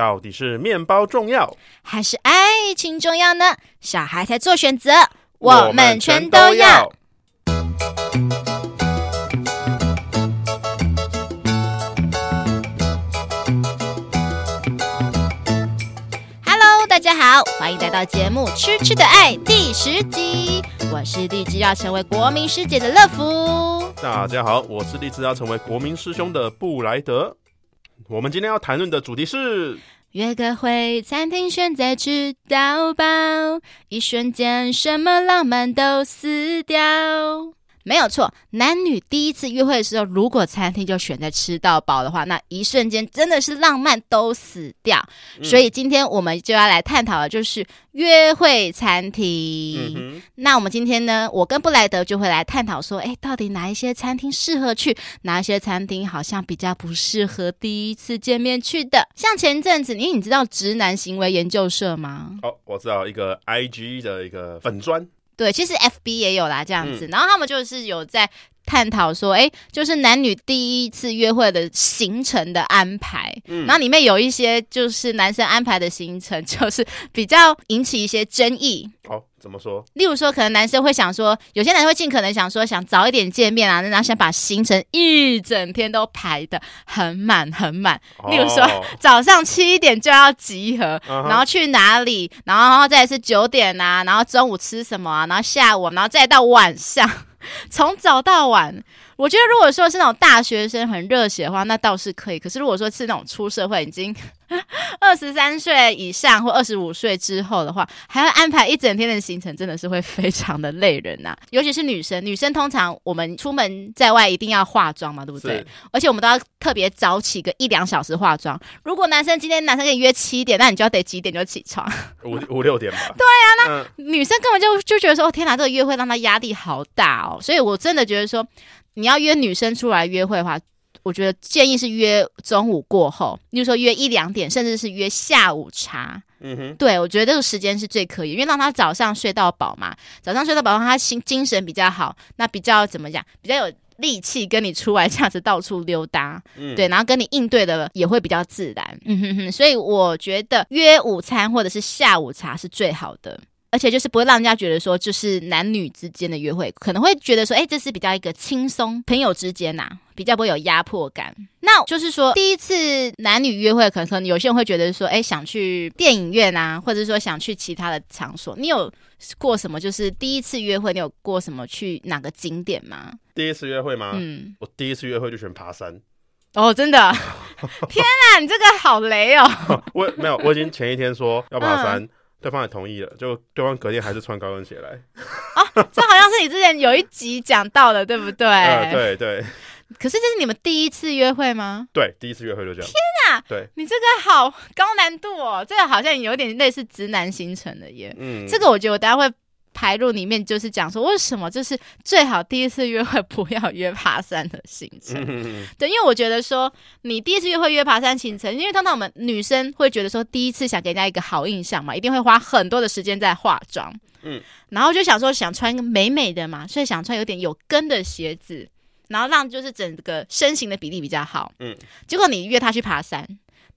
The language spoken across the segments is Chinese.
到底是面包重要，还是爱情重要呢？小孩才做选择，我们全都要。Hello，大家好，欢迎来到节目《吃吃的爱》第十集。我是立志要成为国民师姐的乐福。大家好，我是立志要成为国民师兄的布莱德。我们今天要谈论的主题是约个会，餐厅选在吃到饱，一瞬间什么浪漫都死掉。没有错，男女第一次约会的时候，如果餐厅就选在吃到饱的话，那一瞬间真的是浪漫都死掉。嗯、所以今天我们就要来探讨的就是约会餐厅。嗯、那我们今天呢，我跟布莱德就会来探讨说，哎，到底哪一些餐厅适合去，哪一些餐厅好像比较不适合第一次见面去的。像前阵子，你你知道直男行为研究社吗？哦，我知道一个 IG 的一个粉专。对，其实 FB 也有啦，这样子，嗯、然后他们就是有在探讨说，哎，就是男女第一次约会的行程的安排，嗯，然后里面有一些就是男生安排的行程，就是比较引起一些争议。哦。怎么说？例如说，可能男生会想说，有些男生会尽可能想说，想早一点见面啊，然后想把行程一整天都排的很满很满。例如说，哦、早上七点就要集合，嗯、然后去哪里，然后再是九点啊，然后中午吃什么啊，然后下午，然后再到晚上，从早到晚。我觉得，如果说是那种大学生很热血的话，那倒是可以。可是，如果说是那种出社会已经 二十三岁以上或二十五岁之后的话，还要安排一整天的行程，真的是会非常的累人呐、啊。尤其是女生，女生通常我们出门在外一定要化妆嘛，对不对？而且我们都要特别早起个一两小时化妆。如果男生今天男生跟你约七点，那你就要得几点就起床？五五六点吧。对呀、啊，那、嗯、女生根本就就觉得说，哦天哪，这个约会让她压力好大哦。所以我真的觉得说。你要约女生出来约会的话，我觉得建议是约中午过后，例如说约一两点，甚至是约下午茶。嗯哼，对，我觉得这个时间是最可以，因为让他早上睡到饱嘛，早上睡到饱，让他心精神比较好，那比较怎么讲，比较有力气跟你出来这样子到处溜达。嗯，对，然后跟你应对的也会比较自然。嗯哼哼，所以我觉得约午餐或者是下午茶是最好的。而且就是不会让人家觉得说，就是男女之间的约会，可能会觉得说，哎，这是比较一个轻松朋友之间呐、啊，比较不会有压迫感。那就是说，第一次男女约会，可能可能有些人会觉得说，哎，想去电影院啊，或者说想去其他的场所。你有过什么？就是第一次约会，你有过什么去哪个景点吗？第一次约会吗？嗯，我第一次约会就选爬山。哦，真的？天啊，你这个好雷哦！我没有，我已经前一天说要爬山。嗯对方也同意了，就对方隔天还是穿高跟鞋来。哦，这好像是你之前有一集讲到的，对不对？呃，对对。可是这是你们第一次约会吗？对，第一次约会就这样。天哪！对，你这个好高难度哦，这个好像有点类似直男行程的耶。嗯，这个我觉得我等下会。排入里面就是讲说，为什么就是最好第一次约会不要约爬山的行程？嗯、对，因为我觉得说你第一次约会约爬山行程，因为通常我们女生会觉得说第一次想给人家一个好印象嘛，一定会花很多的时间在化妆，嗯，然后就想说想穿一个美美的嘛，所以想穿有点有跟的鞋子，然后让就是整个身形的比例比较好，嗯，结果你约他去爬山。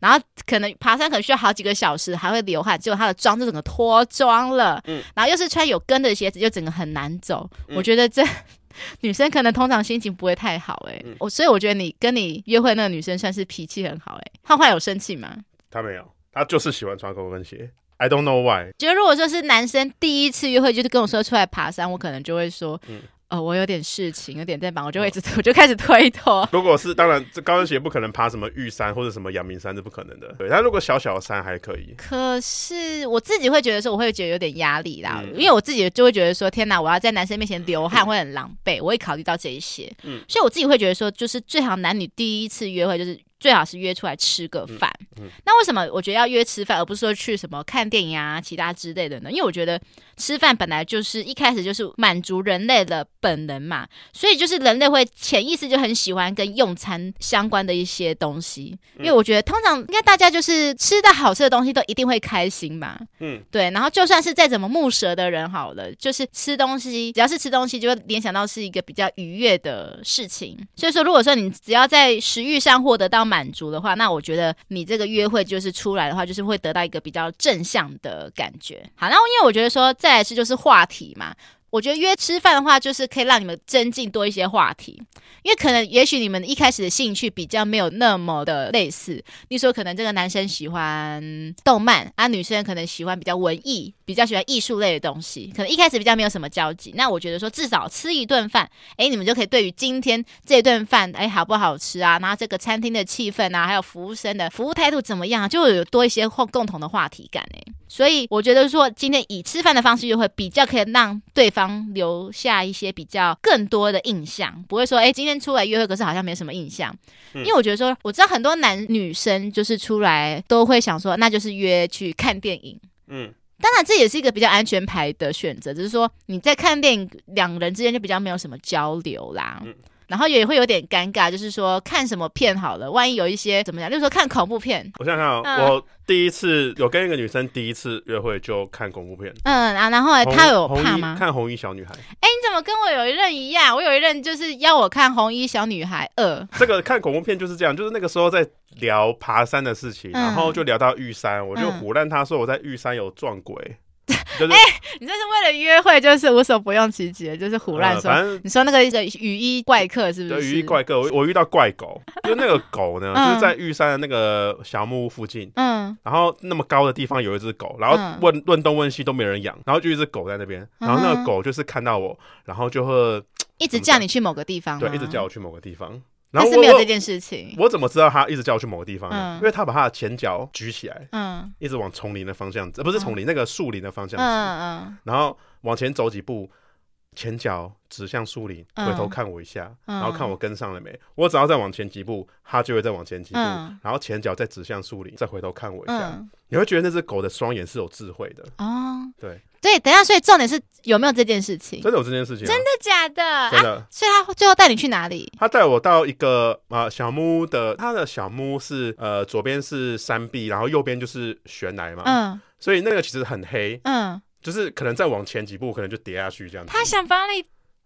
然后可能爬山可能需要好几个小时，还会流汗，结果他的妆就整个脱妆了。嗯，然后又是穿有跟的鞋子，就整个很难走。嗯、我觉得这女生可能通常心情不会太好哎、欸。我、嗯、所以我觉得你跟你约会那个女生算是脾气很好哎、欸。焕焕有生气吗？他没有，他就是喜欢穿高跟鞋。I don't know why。觉得如果说是男生第一次约会就是跟我说出来爬山，我可能就会说。嗯哦，我有点事情，有点在忙，我就会一直，我就开始推脱。如果是当然，这高跟鞋不可能爬什么玉山或者什么阳明山，是不可能的。对，但如果小小的山还可以。可是我自己会觉得说，我会觉得有点压力啦，嗯、因为我自己就会觉得说，天哪，我要在男生面前流汗会很狼狈，嗯、我会考虑到这一些。嗯，所以我自己会觉得说，就是最好男女第一次约会就是。最好是约出来吃个饭。嗯嗯、那为什么我觉得要约吃饭，而不是说去什么看电影啊、其他之类的呢？因为我觉得吃饭本来就是一开始就是满足人类的本能嘛，所以就是人类会潜意识就很喜欢跟用餐相关的一些东西。因为我觉得通常应该大家就是吃到好吃的东西都一定会开心嘛。嗯，对。然后就算是再怎么木蛇的人好了，就是吃东西，只要是吃东西，就会联想到是一个比较愉悦的事情。所以说，如果说你只要在食欲上获得到。满足的话，那我觉得你这个约会就是出来的话，就是会得到一个比较正向的感觉。好，那因为我觉得说再来是就是话题嘛。我觉得约吃饭的话，就是可以让你们增进多一些话题，因为可能也许你们一开始的兴趣比较没有那么的类似。你说可能这个男生喜欢动漫，啊，女生可能喜欢比较文艺，比较喜欢艺术类的东西，可能一开始比较没有什么交集。那我觉得说至少吃一顿饭，哎，你们就可以对于今天这顿饭，哎，好不好吃啊？然后这个餐厅的气氛啊，还有服务生的服务态度怎么样，就有多一些共共同的话题感哎。所以我觉得说今天以吃饭的方式约会，比较可以让对方。留下一些比较更多的印象，不会说哎，今天出来约会，可是好像没什么印象。嗯、因为我觉得说，我知道很多男女生就是出来都会想说，那就是约去看电影。嗯，当然这也是一个比较安全牌的选择，只是说你在看电影，两人之间就比较没有什么交流啦。嗯然后也会有点尴尬，就是说看什么片好了，万一有一些怎么讲，就是说看恐怖片。我想想我第一次有跟一个女生第一次约会就看恐怖片。嗯啊，然后来她有怕吗？看红衣小女孩。哎，你怎么跟我有一任一样？我有一任就是要我看红衣小女孩二。这个看恐怖片就是这样，就是那个时候在聊爬山的事情，嗯、然后就聊到玉山，我就胡乱他说我在玉山有撞鬼。哎、就是欸，你这是为了约会，就是无所不用其极，就是胡乱说。呃、反正你说那个一个雨衣怪客是不是？对雨衣怪客，我我遇到怪狗，就那个狗呢，就是在玉山的那个小木屋附近，嗯，然后那么高的地方有一只狗，然后问问东问西都没人养，然后就一只狗在那边，然后那个狗就是看到我，然后就会一直叫你去某个地方，对，一直叫我去某个地方。但是没有这件事情。我，我怎么知道他一直叫我去某个地方呢？嗯、因为他把他的前脚举起来，嗯，一直往丛林的方向，呃，不是丛林，嗯、那个树林的方向，嗯嗯，然后往前走几步，前脚指向树林，回头看我一下，嗯、然后看我跟上了没。我只要再往前几步，它就会再往前几步，嗯、然后前脚再指向树林，再回头看我一下。嗯、你会觉得那只狗的双眼是有智慧的。哦，对。对，等一下，所以重点是有没有这件事情？真的有这件事情？真的假的？真的。所以他最后带你去哪里？他带我到一个啊小木屋的，他的小木屋是呃左边是山壁，然后右边就是悬崖嘛。嗯。所以那个其实很黑。嗯。就是可能再往前几步，可能就跌下去这样子。他想把你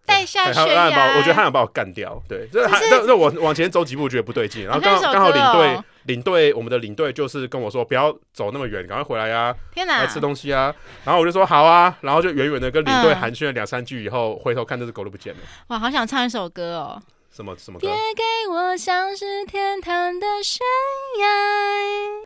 带下悬崖。我觉得他想把我干掉。对。这还那那我往前走几步，觉得不对劲，然后刚好刚好领队。领队，我们的领队就是跟我说，不要走那么远，赶快回来呀！天哪，来吃东西啊！然后我就说好啊，然后就远远的跟领队寒暄了两三句以后，回头看这只狗都不见了。哇，好想唱一首歌哦！什么什么歌？别给我像是天堂的悬崖。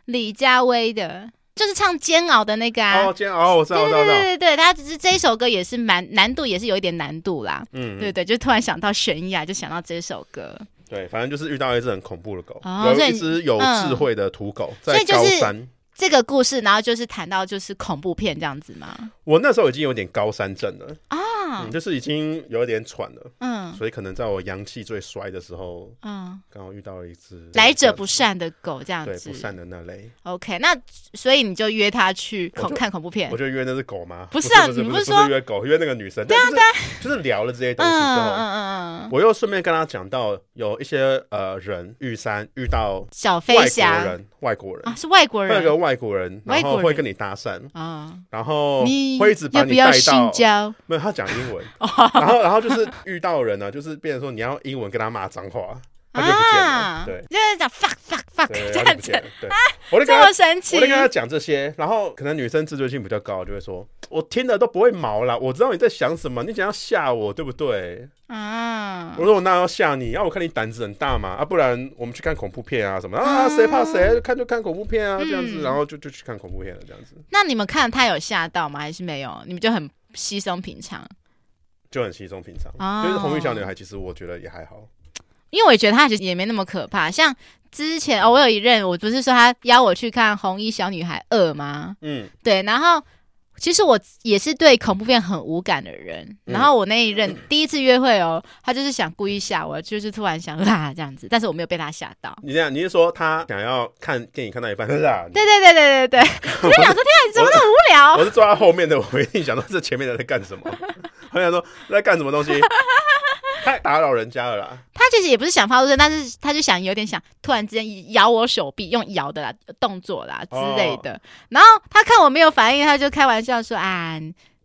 李佳薇的，就是唱煎熬的那个啊！哦，煎熬，我知道，我知道，对对对，他只是这一首歌也是蛮难度，也是有一点难度啦。嗯，对对，就突然想到悬崖，就想到这首歌。对，反正就是遇到一只很恐怖的狗，哦、有一只有智慧的土狗，嗯、在高山。这个故事，然后就是谈到就是恐怖片这样子吗？我那时候已经有点高山症了啊、嗯，就是已经有点喘了，嗯，所以可能在我阳气最衰的时候，嗯，刚好遇到了一只来者不善的狗这样子，对，不善的那类。OK，那所以你就约他去恐看恐怖片？我就约那只狗吗？不是啊，你不是说约狗，约那个女生？对啊，对啊，就是聊了这些东西之后，嗯嗯嗯，我又顺便跟他讲到有一些呃人玉山遇到小飞侠。人，外国人。啊，是外国人，那个外国人，然后。会跟你搭讪。啊，然后会一直把你带到，没有他讲英文，然后然后就是遇到人呢，就是变成说你要英文跟他骂脏话，他就不见了，对，就是讲 fuck fuck fuck 这样子，对，我就跟他我就跟他讲这些，然后可能女生自尊心比较高，就会说。我听了都不会毛了，我知道你在想什么，你想要吓我，对不对？啊！我说我那要吓你？要、啊、我看你胆子很大嘛？啊，不然我们去看恐怖片啊什么啊？谁怕谁？看就看恐怖片啊，这样子，嗯、然后就就去看恐怖片了，这样子。那你们看他有吓到吗？还是没有？你们就很稀松平常，就很稀松平常。哦、就是红衣小女孩，其实我觉得也还好，因为我觉得她其实也没那么可怕。像之前哦，我有一任，我不是说他邀我去看《红衣小女孩二》吗？嗯，对，然后。其实我也是对恐怖片很无感的人，嗯、然后我那一任第一次约会哦，他就是想故意吓我，就是突然想啊这样子，但是我没有被他吓到。你这样，你是说他想要看电影看到一半？对对对对对对，我就想说天啊，你怎么那么无聊？我是坐在后面的，我一定想到这前面的在干什么。我想说在干什么东西。太打扰人家了啦！他其实也不是想发出声，但是他就想有点想突然之间咬我手臂，用咬的啦动作啦之类的。哦、然后他看我没有反应，他就开玩笑说：“啊，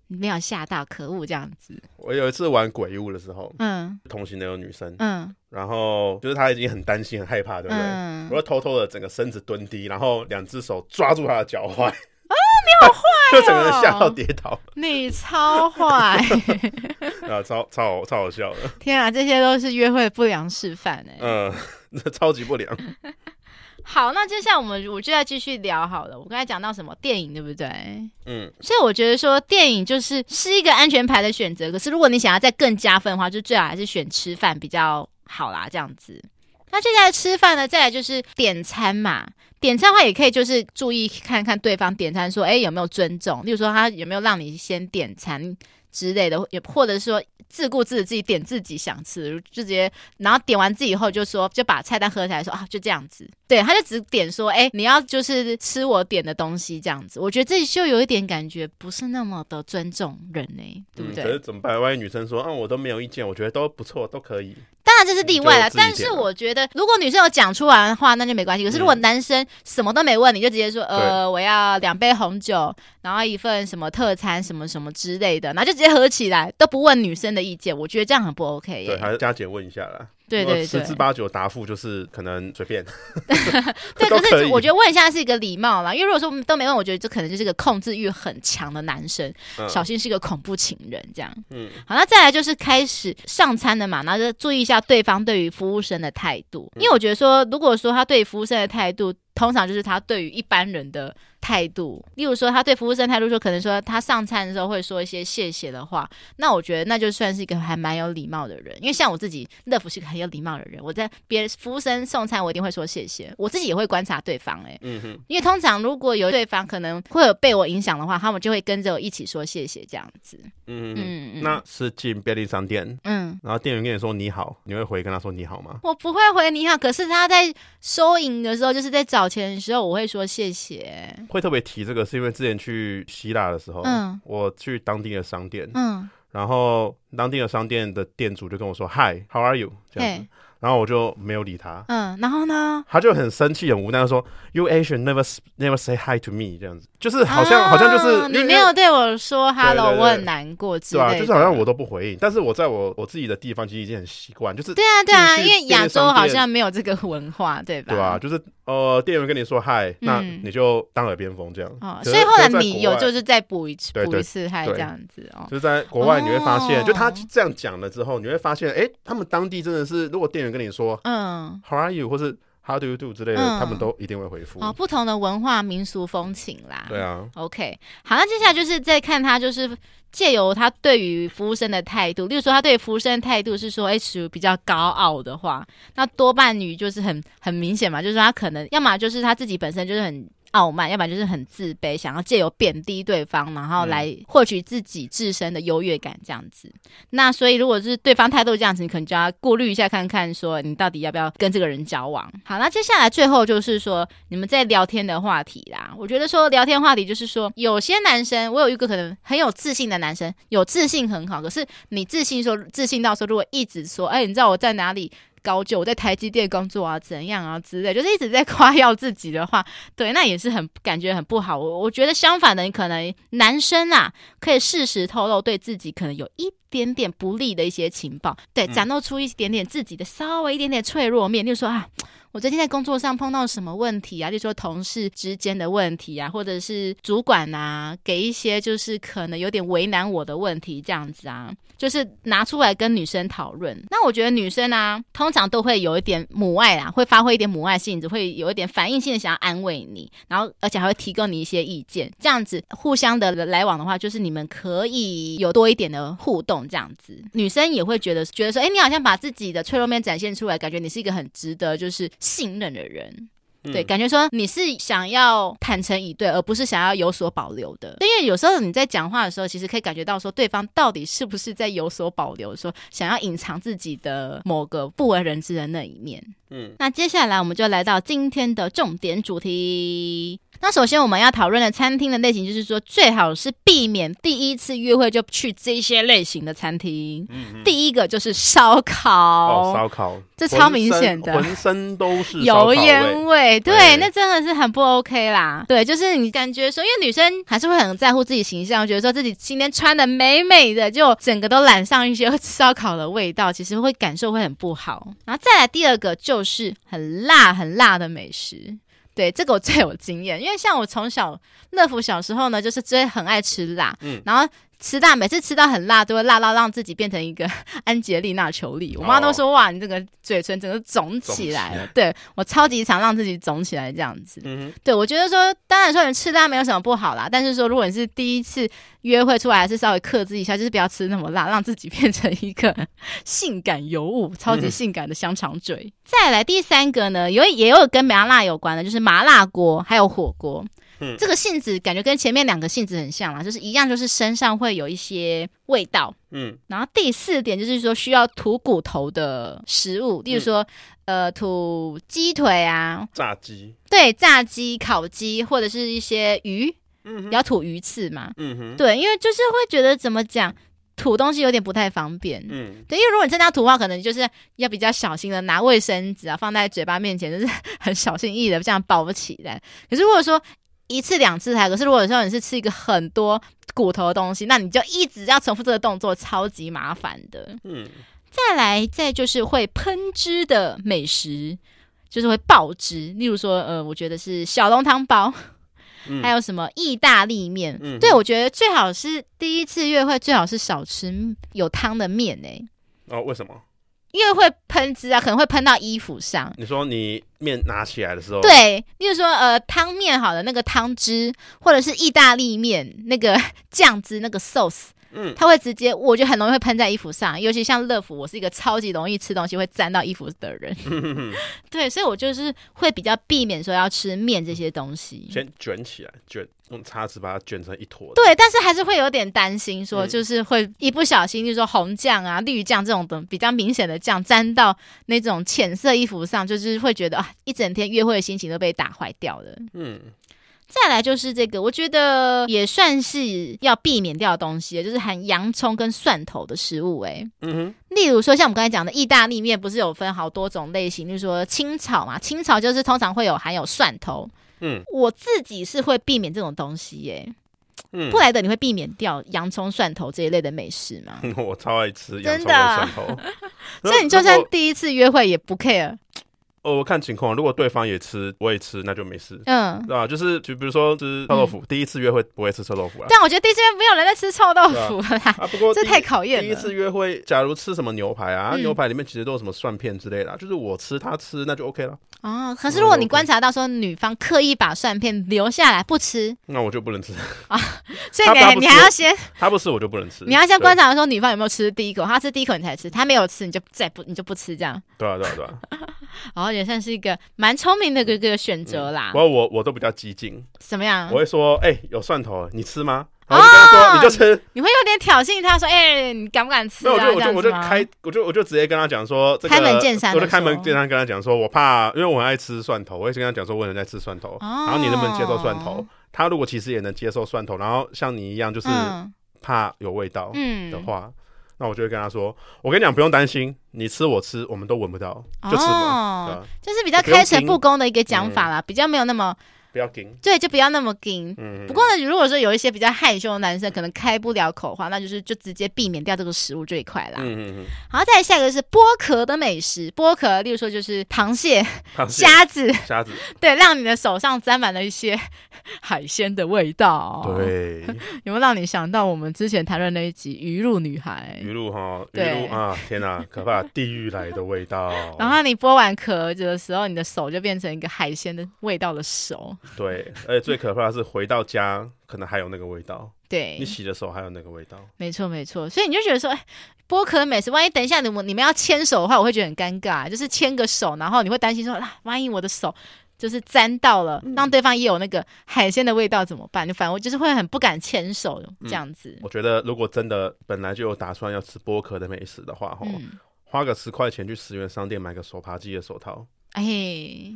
没有吓到，可恶这样子。我有一次玩鬼屋的时候，嗯，同行的有女生，嗯，然后就是他已经很担心、很害怕，对不对？嗯，我就偷偷的整个身子蹲低，然后两只手抓住他的脚踝。啊，你好坏哦！就整个人吓到跌倒。你超坏 啊，超超超好笑的。天啊，这些都是约会不良示范哎。嗯，超级不良。好，那接下来我们我就要继续聊好了。我刚才讲到什么电影，对不对？嗯，所以我觉得说电影就是是一个安全牌的选择。可是如果你想要再更加分的话，就最好还是选吃饭比较好啦。这样子，那接下来吃饭呢，再来就是点餐嘛。点餐的话也可以就是注意看看对方点餐说，哎，有没有尊重？例如说他有没有让你先点餐之类的，也或者是说。自顾自的自己点自己想吃的，就直接，然后点完自己以后就说，就把菜单合起来说啊，就这样子。对，他就只点说，哎，你要就是吃我点的东西这样子。我觉得这就有一点感觉不是那么的尊重人呢、欸，对不对？嗯、可是怎么办？万一女生说，啊，我都没有意见，我觉得都不错，都可以。当然这是例外了，但是我觉得如果女生有讲出来的话，那就没关系。可是如果男生什么都没问，你就直接说，嗯、呃，我要两杯红酒，然后一份什么特餐，什么什么之类的，然后就直接合起来，都不问女生的意见，我觉得这样很不 OK、欸。对，还是加减问一下啦。对对对，十之八九答复就是可能随便。对，可是我觉得问一下是一个礼貌啦，因为如果说都没问，我觉得这可能就是一个控制欲很强的男生，嗯、小心是一个恐怖情人这样。嗯，好，那再来就是开始上餐的嘛，然后就注意一下对方对于服务生的态度，因为我觉得说，如果说他对服务生的态度，通常就是他对于一般人的态度，例如说他对服务生态度说，可能说他上餐的时候会说一些谢谢的话，那我觉得那就算是一个还蛮有礼貌的人。因为像我自己，乐福是个很有礼貌的人，我在别人服务生送餐，我一定会说谢谢。我自己也会观察对方、欸，哎，嗯哼，因为通常如果有对方可能会有被我影响的话，他们就会跟着我一起说谢谢这样子。嗯嗯嗯，那是进便利商店，嗯，然后店员跟你说你好，你会回跟他说你好吗？我不会回你好，可是他在收银的时候，就是在找钱的时候，我会说谢谢。会特别提这个，是因为之前去希腊的时候，嗯，我去当地的商店，嗯，然后当地的商店的店主就跟我说，Hi，How are you？这样子。然后我就没有理他，嗯，然后呢，他就很生气、很无奈的说：“You Asian never never say hi to me。”这样子，就是好像、啊、好像就是你没有对我说 “hello”，我很难过之类的，对啊，就是好像我都不回应。但是我在我我自己的地方其实已经很习惯，就是对啊对啊，因为亚洲好像没有这个文化，对吧？对啊，就是呃，店员跟你说嗨，那你就当耳边风这样。哦，所以后来你有就是再补一次补一次嗨这样子哦。就是在国外你会发现，就他这样讲了之后，你会发现，哎，他们当地真的是，如果店员跟你说，嗯。嗯，How are you？或是 How do you do 之类的，嗯、他们都一定会回复。哦，不同的文化民俗风情啦。对啊。OK，好，那接下来就是再看他，就是借由他对于服务生的态度，例如说他对服务生的态度是说，哎，属于比较高傲的话，那多半女就是很很明显嘛，就是他可能要么就是他自己本身就是很。傲慢，要不然就是很自卑，想要借由贬低对方，然后来获取自己自身的优越感，这样子。嗯、那所以，如果是对方态度这样子，你可能就要顾虑一下，看看说你到底要不要跟这个人交往。好，那接下来最后就是说你们在聊天的话题啦。我觉得说聊天话题就是说，有些男生，我有一个可能很有自信的男生，有自信很好，可是你自信说自信到说，如果一直说，哎，你知道我在哪里？高就我在台积电工作啊，怎样啊之类，就是一直在夸耀自己的话，对，那也是很感觉很不好。我我觉得相反的，你可能男生啊，可以适时透露对自己可能有一点点不利的一些情报，对，展露出一点点自己的稍微一点点脆弱面，就是说啊。我最近在工作上碰到什么问题啊？就说同事之间的问题啊，或者是主管啊，给一些就是可能有点为难我的问题，这样子啊，就是拿出来跟女生讨论。那我觉得女生啊，通常都会有一点母爱啊，会发挥一点母爱性质，会有一点反应性的想要安慰你，然后而且还会提供你一些意见，这样子互相的来往的话，就是你们可以有多一点的互动，这样子，女生也会觉得觉得说，哎，你好像把自己的脆弱面展现出来，感觉你是一个很值得就是。信任的人，对，感觉说你是想要坦诚以对，而不是想要有所保留的。因为有时候你在讲话的时候，其实可以感觉到说对方到底是不是在有所保留，说想要隐藏自己的某个不为人知的那一面。嗯，那接下来我们就来到今天的重点主题。那首先我们要讨论的餐厅的类型，就是说最好是避免第一次约会就去这些类型的餐厅。第一个就是烧烤，哦，烧烤，这超明显的，浑身都是油烟味，对，对，那真的是很不 OK 啦。对，就是你感觉说，因为女生还是会很在乎自己形象，觉得说自己今天穿的美美的，就整个都染上一些烧烤的味道，其实会感受会很不好。然后再来第二个就是很辣很辣的美食。对，这个我最有经验，因为像我从小乐福小时候呢，就是最很爱吃辣，嗯，然后。吃辣，每次吃到很辣，都会辣到让自己变成一个 安吉丽娜裘丽。我妈都说：“哇，你这个嘴唇整个肿起来了。”对，我超级常让自己肿起来这样子。嗯，对，我觉得说，当然说你吃辣没有什么不好啦，但是说如果你是第一次约会出来，还是稍微克制一下，就是不要吃那么辣，让自己变成一个 性感尤物、超级性感的香肠嘴。嗯、再来第三个呢，有也有跟麻辣有关的，就是麻辣锅还有火锅。嗯，这个性质感觉跟前面两个性质很像啦，就是一样，就是身上会有一些味道。嗯，然后第四点就是说需要吐骨头的食物，例如说，嗯、呃，吐鸡腿啊，炸鸡，对，炸鸡、烤鸡或者是一些鱼，嗯，要吐鱼刺嘛。嗯哼，对，因为就是会觉得怎么讲，吐东西有点不太方便。嗯，对，因为如果你真的要吐的话，可能就是要比较小心的拿卫生纸啊放在嘴巴面前，就是 很小心翼翼的这样包起来。可是如果说一次两次还可是，如果说你是吃一个很多骨头的东西，那你就一直要重复这个动作，超级麻烦的。嗯，再来，再就是会喷汁的美食，就是会爆汁。例如说，呃，我觉得是小笼汤包，嗯、还有什么意大利面。嗯，对，我觉得最好是第一次约会最好是少吃有汤的面诶、欸。哦，为什么？因为会喷汁啊，可能会喷到衣服上。你说你面拿起来的时候，对，例如说呃汤面好的那个汤汁，或者是意大利面那个 酱汁那个 sauce。嗯，它会直接，我觉得很容易会喷在衣服上，尤其像乐福，我是一个超级容易吃东西会沾到衣服的人。对，所以我就是会比较避免说要吃面这些东西。先卷起来，卷用叉子把它卷成一坨。对，但是还是会有点担心，说就是会一不小心，就是说红酱啊、绿酱这种的比较明显的酱沾到那种浅色衣服上，就是会觉得啊，一整天约会的心情都被打坏掉了。嗯。再来就是这个，我觉得也算是要避免掉的东西，就是含洋葱跟蒜头的食物。哎，嗯哼，例如说像我们刚才讲的意大利面，不是有分好多种类型，就是说清炒嘛，清炒就是通常会有含有蒜头。嗯，我自己是会避免这种东西。哎，嗯，布莱德，你会避免掉洋葱、蒜头这一类的美食吗？我超爱吃洋葱跟蒜头，所以你就算第一次约会也不 care。哦，我看情况，如果对方也吃，我也吃，那就没事。嗯，对吧？就是，就比如说吃臭豆腐，第一次约会不会吃臭豆腐啊。但我觉得第一次约会没有人在吃臭豆腐了啦。啊，不过 这太考验了。第一次约会，假如吃什么牛排啊，牛排里面其实都有什么蒜片之类的，就是我吃他吃，那就 OK 了。哦，可是如果你观察到说女方刻意把蒜片留下来不吃，那我就不能吃啊。所以你你还要先，他不吃我就不能吃。你要先观察说女方有没有吃第一口，他吃第一口你才吃，他没有吃你就再不你就不吃这样。对啊对啊对啊。然后也算是一个。蛮聪明的一个选择啦，不过我我都比较激进，怎么样？我会说，哎，有蒜头，你吃吗？然后你跟他说，你就吃。你会有点挑衅他，说，哎，你敢不敢吃？那我就我就我就开，我就我就直接跟他讲说，开门见山，我就开门见山跟他讲说，我怕，因为我很爱吃蒜头，我也是跟他讲说，我很爱吃蒜头。然后你能不能接受蒜头？他如果其实也能接受蒜头，然后像你一样就是怕有味道的话。那我就会跟他说：“我跟你讲，不用担心，你吃我吃，我们都闻不到，就吃嘛。哦”就是比较开诚布公的一个讲法啦，嗯、比较没有那么。不要紧，对，就不要那么紧。嗯，不过呢，如果说有一些比较害羞的男生，可能开不了口的话，那就是就直接避免掉这个食物最快啦。嗯嗯嗯。好，再下一个是剥壳的美食，剥壳，例如说就是螃蟹、虾子、虾子，对，让你的手上沾满了一些海鲜的味道。对，有没有让你想到我们之前谈论那一集鱼露女孩？鱼露哈，鱼露啊，天哪，可怕，地狱来的味道。然后你剥完壳的时候，你的手就变成一个海鲜的味道的手。对，而且最可怕的是回到家可能还有那个味道。对，你洗的手还有那个味道。没错，没错。所以你就觉得说，哎，剥壳的美食，万一等一下你们你们要牵手的话，我会觉得很尴尬。就是牵个手，然后你会担心说，啊，万一我的手就是沾到了，让对方也有那个海鲜的味道怎么办？就反正我就是会很不敢牵手这样子。嗯。我觉得如果真的本来就有打算要吃剥壳的美食的话，哈。嗯花个十块钱去十元商店买个手扒鸡的手套，哎，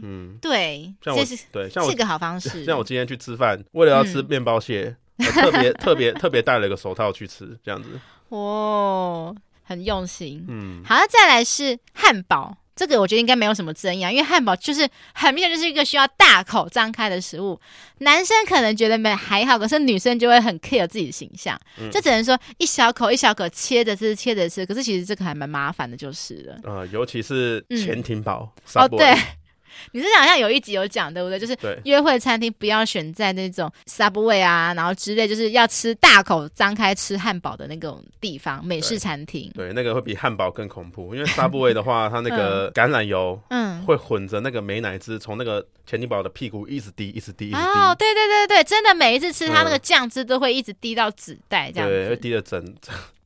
嗯，对，像我对，像我是个好方式。像我今天去吃饭，为了要吃面包蟹，嗯、特别特别特别戴了一个手套去吃，这样子。哦，很用心。嗯，好，那再来是汉堡。这个我觉得应该没有什么争议啊，因为汉堡就是很明显就是一个需要大口张开的食物。男生可能觉得没还好，可是女生就会很 care 自己的形象，嗯、就只能说一小口一小口切着吃，切着吃。可是其实这个还蛮麻烦的，就是了。呃，尤其是潜艇堡、嗯、哦，对。你是想像有一集有讲对不对？就是约会餐厅不要选在那种 Subway 啊，然后之类，就是要吃大口张开吃汉堡的那种地方，美式餐厅。对，那个会比汉堡更恐怖，因为 Subway 的话，它那个橄榄油嗯。会混着那个美乃滋，从那个潜艇堡的屁股一直滴，一直滴，一直滴。哦，对对对对，真的每一次吃它那个酱汁都会一直滴到纸袋这样子，对，会滴的整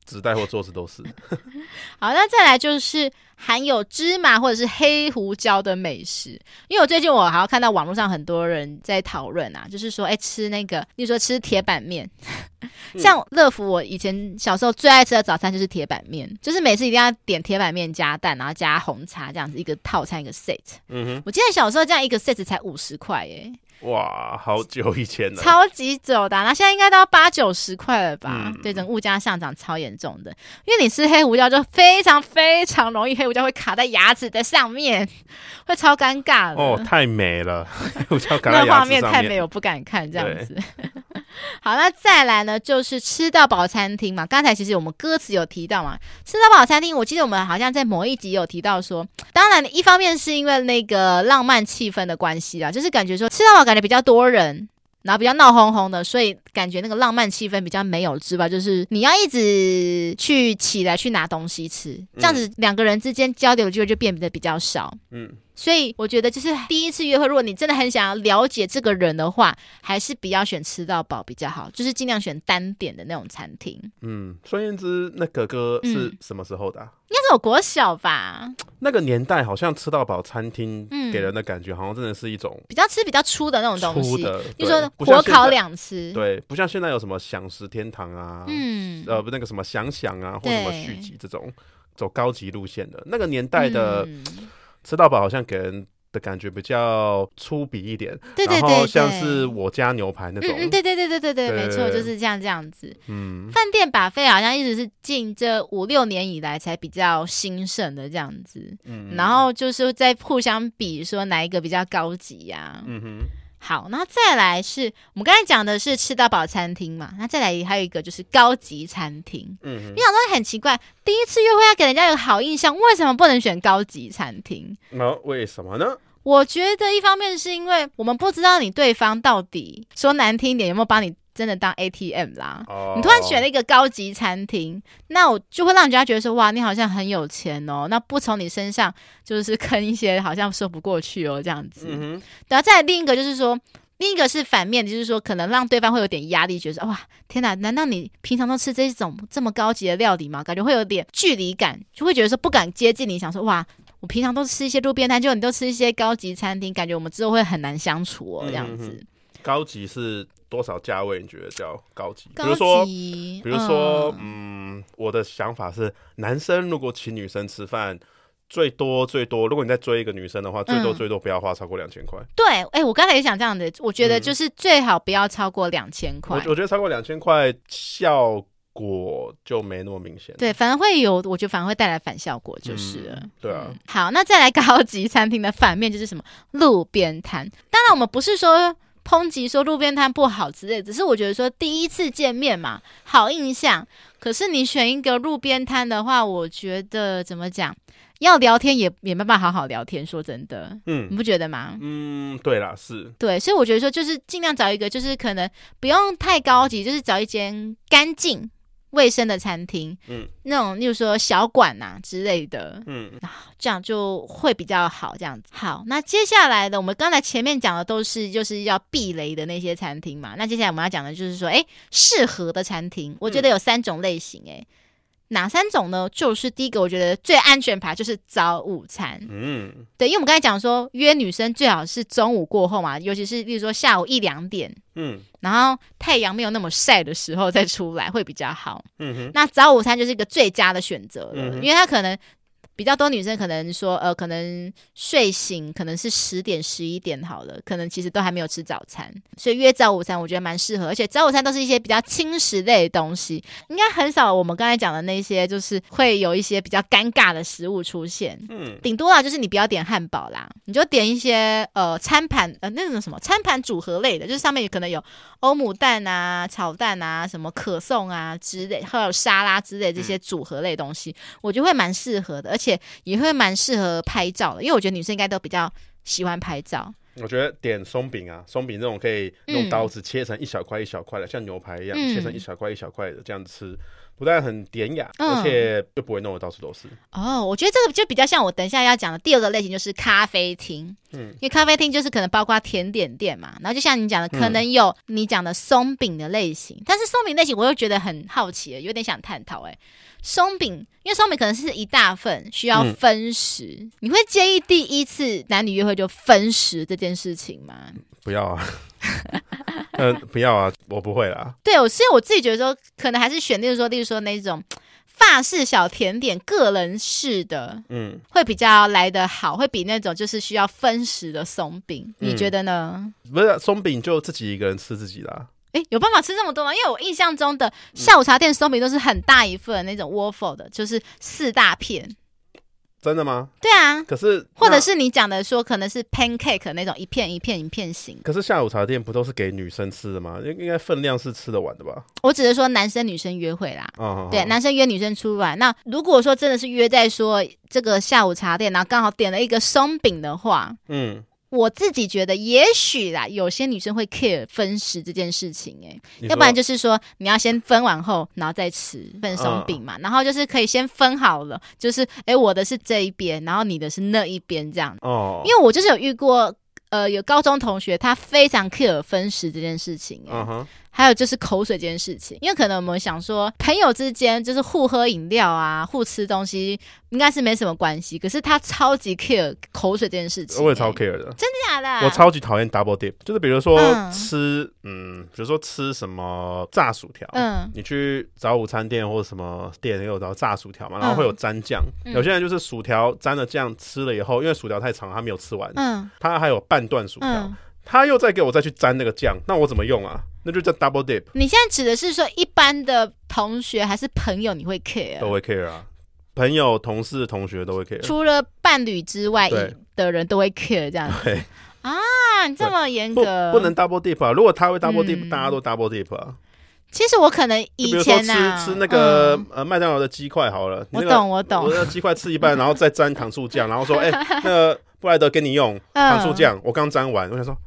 纸袋或桌子都是。好，那再来就是。含有芝麻或者是黑胡椒的美食，因为我最近我好像看到网络上很多人在讨论啊，就是说，哎，吃那个，例如说吃铁板面，像乐福，我以前小时候最爱吃的早餐就是铁板面，就是每次一定要点铁板面加蛋，然后加红茶这样子一个套餐一个 set。嗯哼，我记得小时候这样一个 set 才五十块耶。哇，好久以前了，超级久的，那现在应该都要八九十块了吧？嗯、对，整个物价上涨超严重的，因为你吃黑胡椒就非常非常容易，黑胡椒会卡在牙齿的上面，会超尴尬的。哦，太美了，黑 胡椒卡在牙齿上面，那画面太美，我不敢看这样子。好，那再来呢，就是吃到饱餐厅嘛。刚才其实我们歌词有提到嘛，吃到饱餐厅，我记得我们好像在某一集有提到说，当然一方面是因为那个浪漫气氛的关系啦，就是感觉说吃到饱感觉比较多人，然后比较闹哄哄的，所以感觉那个浪漫气氛比较没有之外，就是你要一直去起来去拿东西吃，这样子两个人之间交流的机会就变得比较少。嗯。所以我觉得，就是第一次约会，如果你真的很想要了解这个人的话，还是比较选吃到饱比较好，就是尽量选单点的那种餐厅。嗯，孙燕姿那个歌是什么时候的啊？应该是我国小吧。那个年代好像吃到饱餐厅给人的感觉，好像真的是一种比较吃比较粗的那种东西，的就说火烤两吃。对，不像现在有什么享食天堂啊，嗯，呃，不那个什么想想啊，或什么续集这种走高级路线的那个年代的。嗯吃到饱好像给人的感觉比较粗鄙一点，对对对，然后像是我家牛排那种，嗯，对对对对对对，没错，就是这样这样子。嗯，饭店 buffet 好像一直是近这五六年以来才比较兴盛的这样子，嗯，然后就是在互相比说哪一个比较高级呀，嗯哼。好，那再来是我们刚才讲的是吃到饱餐厅嘛，那再来还有一个就是高级餐厅。嗯哼，你想说很奇怪，第一次约会要给人家有个好印象，为什么不能选高级餐厅？那、哦、为什么呢？我觉得一方面是因为我们不知道你对方到底说难听一点有没有帮你。真的当 ATM 啦！Oh. 你突然选了一个高级餐厅，那我就会让人家觉得说，哇，你好像很有钱哦。那不从你身上就是坑一些，好像说不过去哦，这样子。然后、mm hmm. 再来另一个就是说，另一个是反面，就是说可能让对方会有点压力，觉得哇，天哪，难道你平常都吃这种这么高级的料理吗？感觉会有点距离感，就会觉得说不敢接近你，想说哇，我平常都吃一些路边摊，结果你都吃一些高级餐厅，感觉我们之后会很难相处哦，这样子。Mm hmm. 高级是多少价位？你觉得叫高级？比如说，比如说，嗯，嗯，我的想法是，男生如果请女生吃饭，最多最多，如果你在追一个女生的话，最多最多不要花超过两千块。对，哎、欸，我刚才也想这样的，我觉得就是最好不要超过两千块。我觉得超过两千块效果就没那么明显。对，反而会有，我觉得反而会带来反效果，就是了、嗯。对啊、嗯。好，那再来高级餐厅的反面就是什么？路边摊。当然，我们不是说。抨击说路边摊不好之类，只是我觉得说第一次见面嘛，好印象。可是你选一个路边摊的话，我觉得怎么讲，要聊天也也没办法好好聊天。说真的，嗯，你不觉得吗？嗯，对啦，是对，所以我觉得说就是尽量找一个，就是可能不用太高级，就是找一间干净。卫生的餐厅，嗯，那种，例如说小馆呐、啊、之类的，嗯，这样就会比较好，这样子。好，那接下来的，我们刚才前面讲的都是就是要避雷的那些餐厅嘛，那接下来我们要讲的就是说，哎，适合的餐厅，我觉得有三种类型，哎。哪三种呢？就是第一个，我觉得最安全牌就是早午餐。嗯，对，因为我们刚才讲说约女生最好是中午过后嘛，尤其是例如说下午一两点，嗯，然后太阳没有那么晒的时候再出来会比较好。嗯哼，那早午餐就是一个最佳的选择了，嗯，因为它可能比较多女生可能说，呃，可能睡醒可能是十点十一点好了，可能其实都还没有吃早餐，所以约早午餐我觉得蛮适合，而且早午餐都是一些比较轻食类的东西，应该很少我们刚才讲的那些就是会有一些比较尴尬的食物出现，嗯，顶多啊就是你不要点汉堡啦，你就点一些呃餐盘呃那种什么餐盘组合类的，就是上面可能有欧姆蛋啊、炒蛋啊、什么可颂啊之类，还有沙拉之类这些组合类东西，嗯、我觉得会蛮适合的，而且。且也会蛮适合拍照的，因为我觉得女生应该都比较喜欢拍照。我觉得点松饼啊，松饼这种可以用刀子切成一小块一小块的，嗯、像牛排一样、嗯、切成一小块一小块的这样子吃，不但很典雅，嗯、而且又不会弄得到处都是。哦，我觉得这个就比较像我等一下要讲的第二个类型，就是咖啡厅。嗯，因为咖啡厅就是可能包括甜点店嘛，然后就像你讲的，可能有你讲的松饼的类型，嗯、但是松饼类型我又觉得很好奇，有点想探讨哎。松饼，因为松饼可能是一大份，需要分食。嗯、你会介意第一次男女约会就分食这件事情吗？不要啊，嗯、呃，不要啊，我不会啦。对，我所以我自己觉得说，可能还是选，例如说，例如说那种法式小甜点，个人式的，嗯，会比较来得好，会比那种就是需要分食的松饼。嗯、你觉得呢？不是松饼就自己一个人吃自己啦。哎，有办法吃这么多吗？因为我印象中的下午茶店松饼都是很大一份那种 waffle 的，就是四大片。真的吗？对啊。可是，或者是你讲的说，可能是 pancake 那种一片一片一片型。可是下午茶店不都是给女生吃的吗？应应该分量是吃得完的吧？我只是说男生女生约会啦。哦。对，男生约女生出来。那如果说真的是约在说这个下午茶店，然后刚好点了一个松饼的话，嗯。我自己觉得，也许啦，有些女生会 care 分食这件事情，欸，哎，要不然就是说你要先分完后，然后再吃分松饼嘛，嗯、然后就是可以先分好了，就是哎、欸，我的是这一边，然后你的是那一边这样。哦，因为我就是有遇过，呃，有高中同学他非常 care 分食这件事情，欸，嗯哼。还有就是口水这件事情，因为可能我们想说朋友之间就是互喝饮料啊，互吃东西，应该是没什么关系。可是他超级 care 口水这件事情，我也超 care 的，真的假的？我超级讨厌 double dip，就是比如说吃，嗯，嗯，比如说吃什么炸薯条，嗯，你去找午餐店或者什么店也有找炸薯条嘛，然后会有沾酱，嗯、有些人就是薯条沾了酱吃了以后，因为薯条太长，他没有吃完，嗯，他还有半段薯条。嗯他又再给我再去沾那个酱，那我怎么用啊？那就叫 double dip。你现在指的是说一般的同学还是朋友？你会 care？都会 care 啊，朋友、同事、同学都会 care。除了伴侣之外的人都会 care 这样子。对啊，你这么严格不，不能 double dip 啊！如果他会 double dip，、嗯、大家都 double dip 啊。其实我可能以前呢、啊，吃吃那个、嗯、呃麦当劳的鸡块好了，我懂我懂，我的鸡块吃一半，然后再沾糖醋酱，然后说 哎、欸，那个布莱德给你用糖醋酱，我刚沾完，我想说。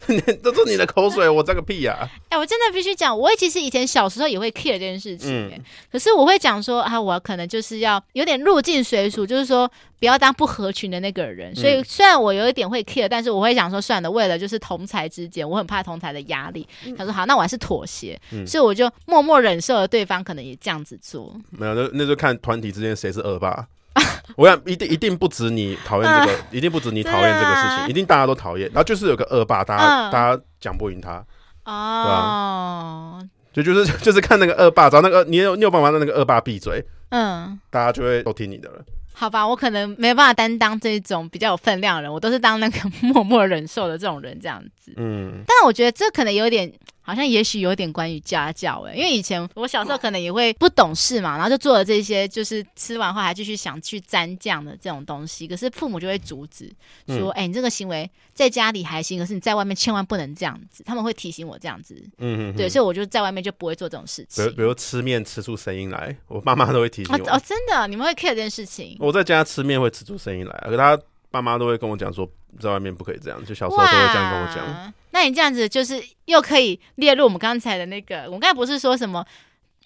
这是你的口水，我这个屁呀、啊！哎、欸，我真的必须讲，我其实以前小时候也会 care 这件事情、欸，嗯、可是我会讲说啊，我可能就是要有点入境随俗，就是说不要当不合群的那个人。所以虽然我有一点会 care，但是我会想说，算了，为了就是同侪之间，我很怕同侪的压力。他说好，那我还是妥协，嗯、所以我就默默忍受了对方可能也这样子做。没有，那那就看团体之间谁是恶霸。我想一定一定不止你讨厌这个，一定不止你讨厌这个事情，一定大家都讨厌。然后就是有个恶霸，大家大家讲不赢他，哦，对，就就是 就是看那个恶霸，找那个你有你有办法让那个恶霸闭嘴，嗯，大家就会都听你的了。好吧，我可能没办法担当这种比较有分量的人，我都是当那个 默默忍受的这种人这样子。嗯，但是我觉得这可能有点。好像也许有点关于家教哎，因为以前我小时候可能也会不懂事嘛，然后就做了这些，就是吃完后还继续想去沾酱的这种东西，可是父母就会阻止，说：“哎、嗯欸，你这个行为在家里还行，可是你在外面千万不能这样子。”他们会提醒我这样子，嗯对，所以我就在外面就不会做这种事情。比如，比如吃面吃出声音来，我爸妈都会提醒我。哦，真的，你们会 care 这件事情？我在家吃面会吃出声音来，可是他爸妈都会跟我讲说，在外面不可以这样，就小时候都会这样跟我讲。那你这样子就是又可以列入我们刚才的那个，我刚才不是说什么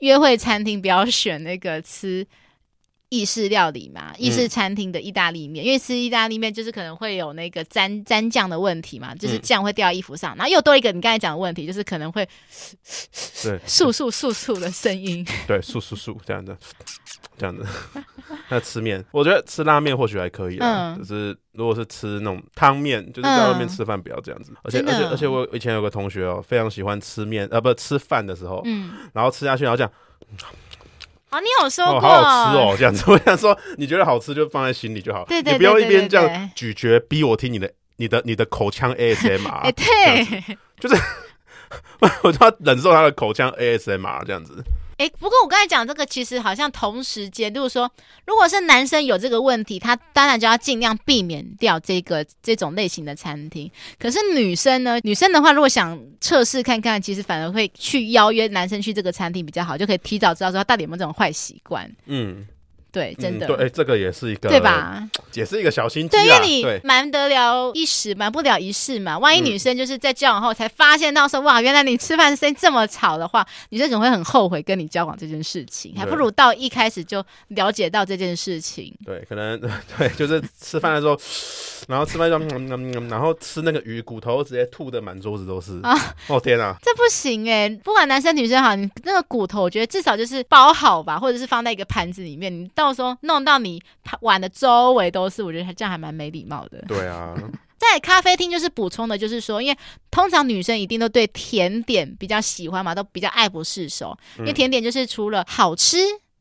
约会餐厅不要选那个吃意式料理嘛？意式餐厅的意大利面，嗯、因为吃意大利面就是可能会有那个沾沾酱的问题嘛，就是酱会掉衣服上，嗯、然后又多一个你刚才讲的问题，就是可能会对簌簌簌簌的声音，对簌簌簌这样的。这样子，那吃面，我觉得吃拉面或许还可以啊。就、嗯、是如果是吃那种汤面，就是在外面吃饭不要这样子。嗯、而且的而且而且我以前有个同学哦，非常喜欢吃面，呃，不吃饭的时候，嗯，然后吃下去，然后这样，哦，你有说过，好好吃哦，这样子。我想说，你觉得好吃就放在心里就好，对对，你不要一边这样咀嚼，逼我听你的、你的、你的口腔 ASMR。哎，对，就是我就要忍受他的口腔 ASMR 这样子。哎，不过我刚才讲这个，其实好像同时间，就是说，如果是男生有这个问题，他当然就要尽量避免掉这个这种类型的餐厅。可是女生呢，女生的话，如果想测试看看，其实反而会去邀约男生去这个餐厅比较好，就可以提早知道说他到底有没有这种坏习惯。嗯。对，真的，嗯、对，这个也是一个，对吧？也是一个小心机、啊、对，因为你瞒得了一时，瞒不了一世嘛。万一女生就是在交往后才发现到说，嗯、哇，原来你吃饭声音这么吵的话，女生总会很后悔跟你交往这件事情，还不如到一开始就了解到这件事情。对，可能 对，就是吃饭的时候。然后吃饭就、嗯嗯嗯，然后吃那个鱼骨头，直接吐的满桌子都是啊！哦天啊，这不行哎！不管男生女生哈，你那个骨头，我觉得至少就是包好吧，或者是放在一个盘子里面。你到时候弄到你碗的周围都是，我觉得这样还蛮没礼貌的。对啊，在咖啡厅就是补充的，就是说，因为通常女生一定都对甜点比较喜欢嘛，都比较爱不释手。因为甜点就是除了好吃。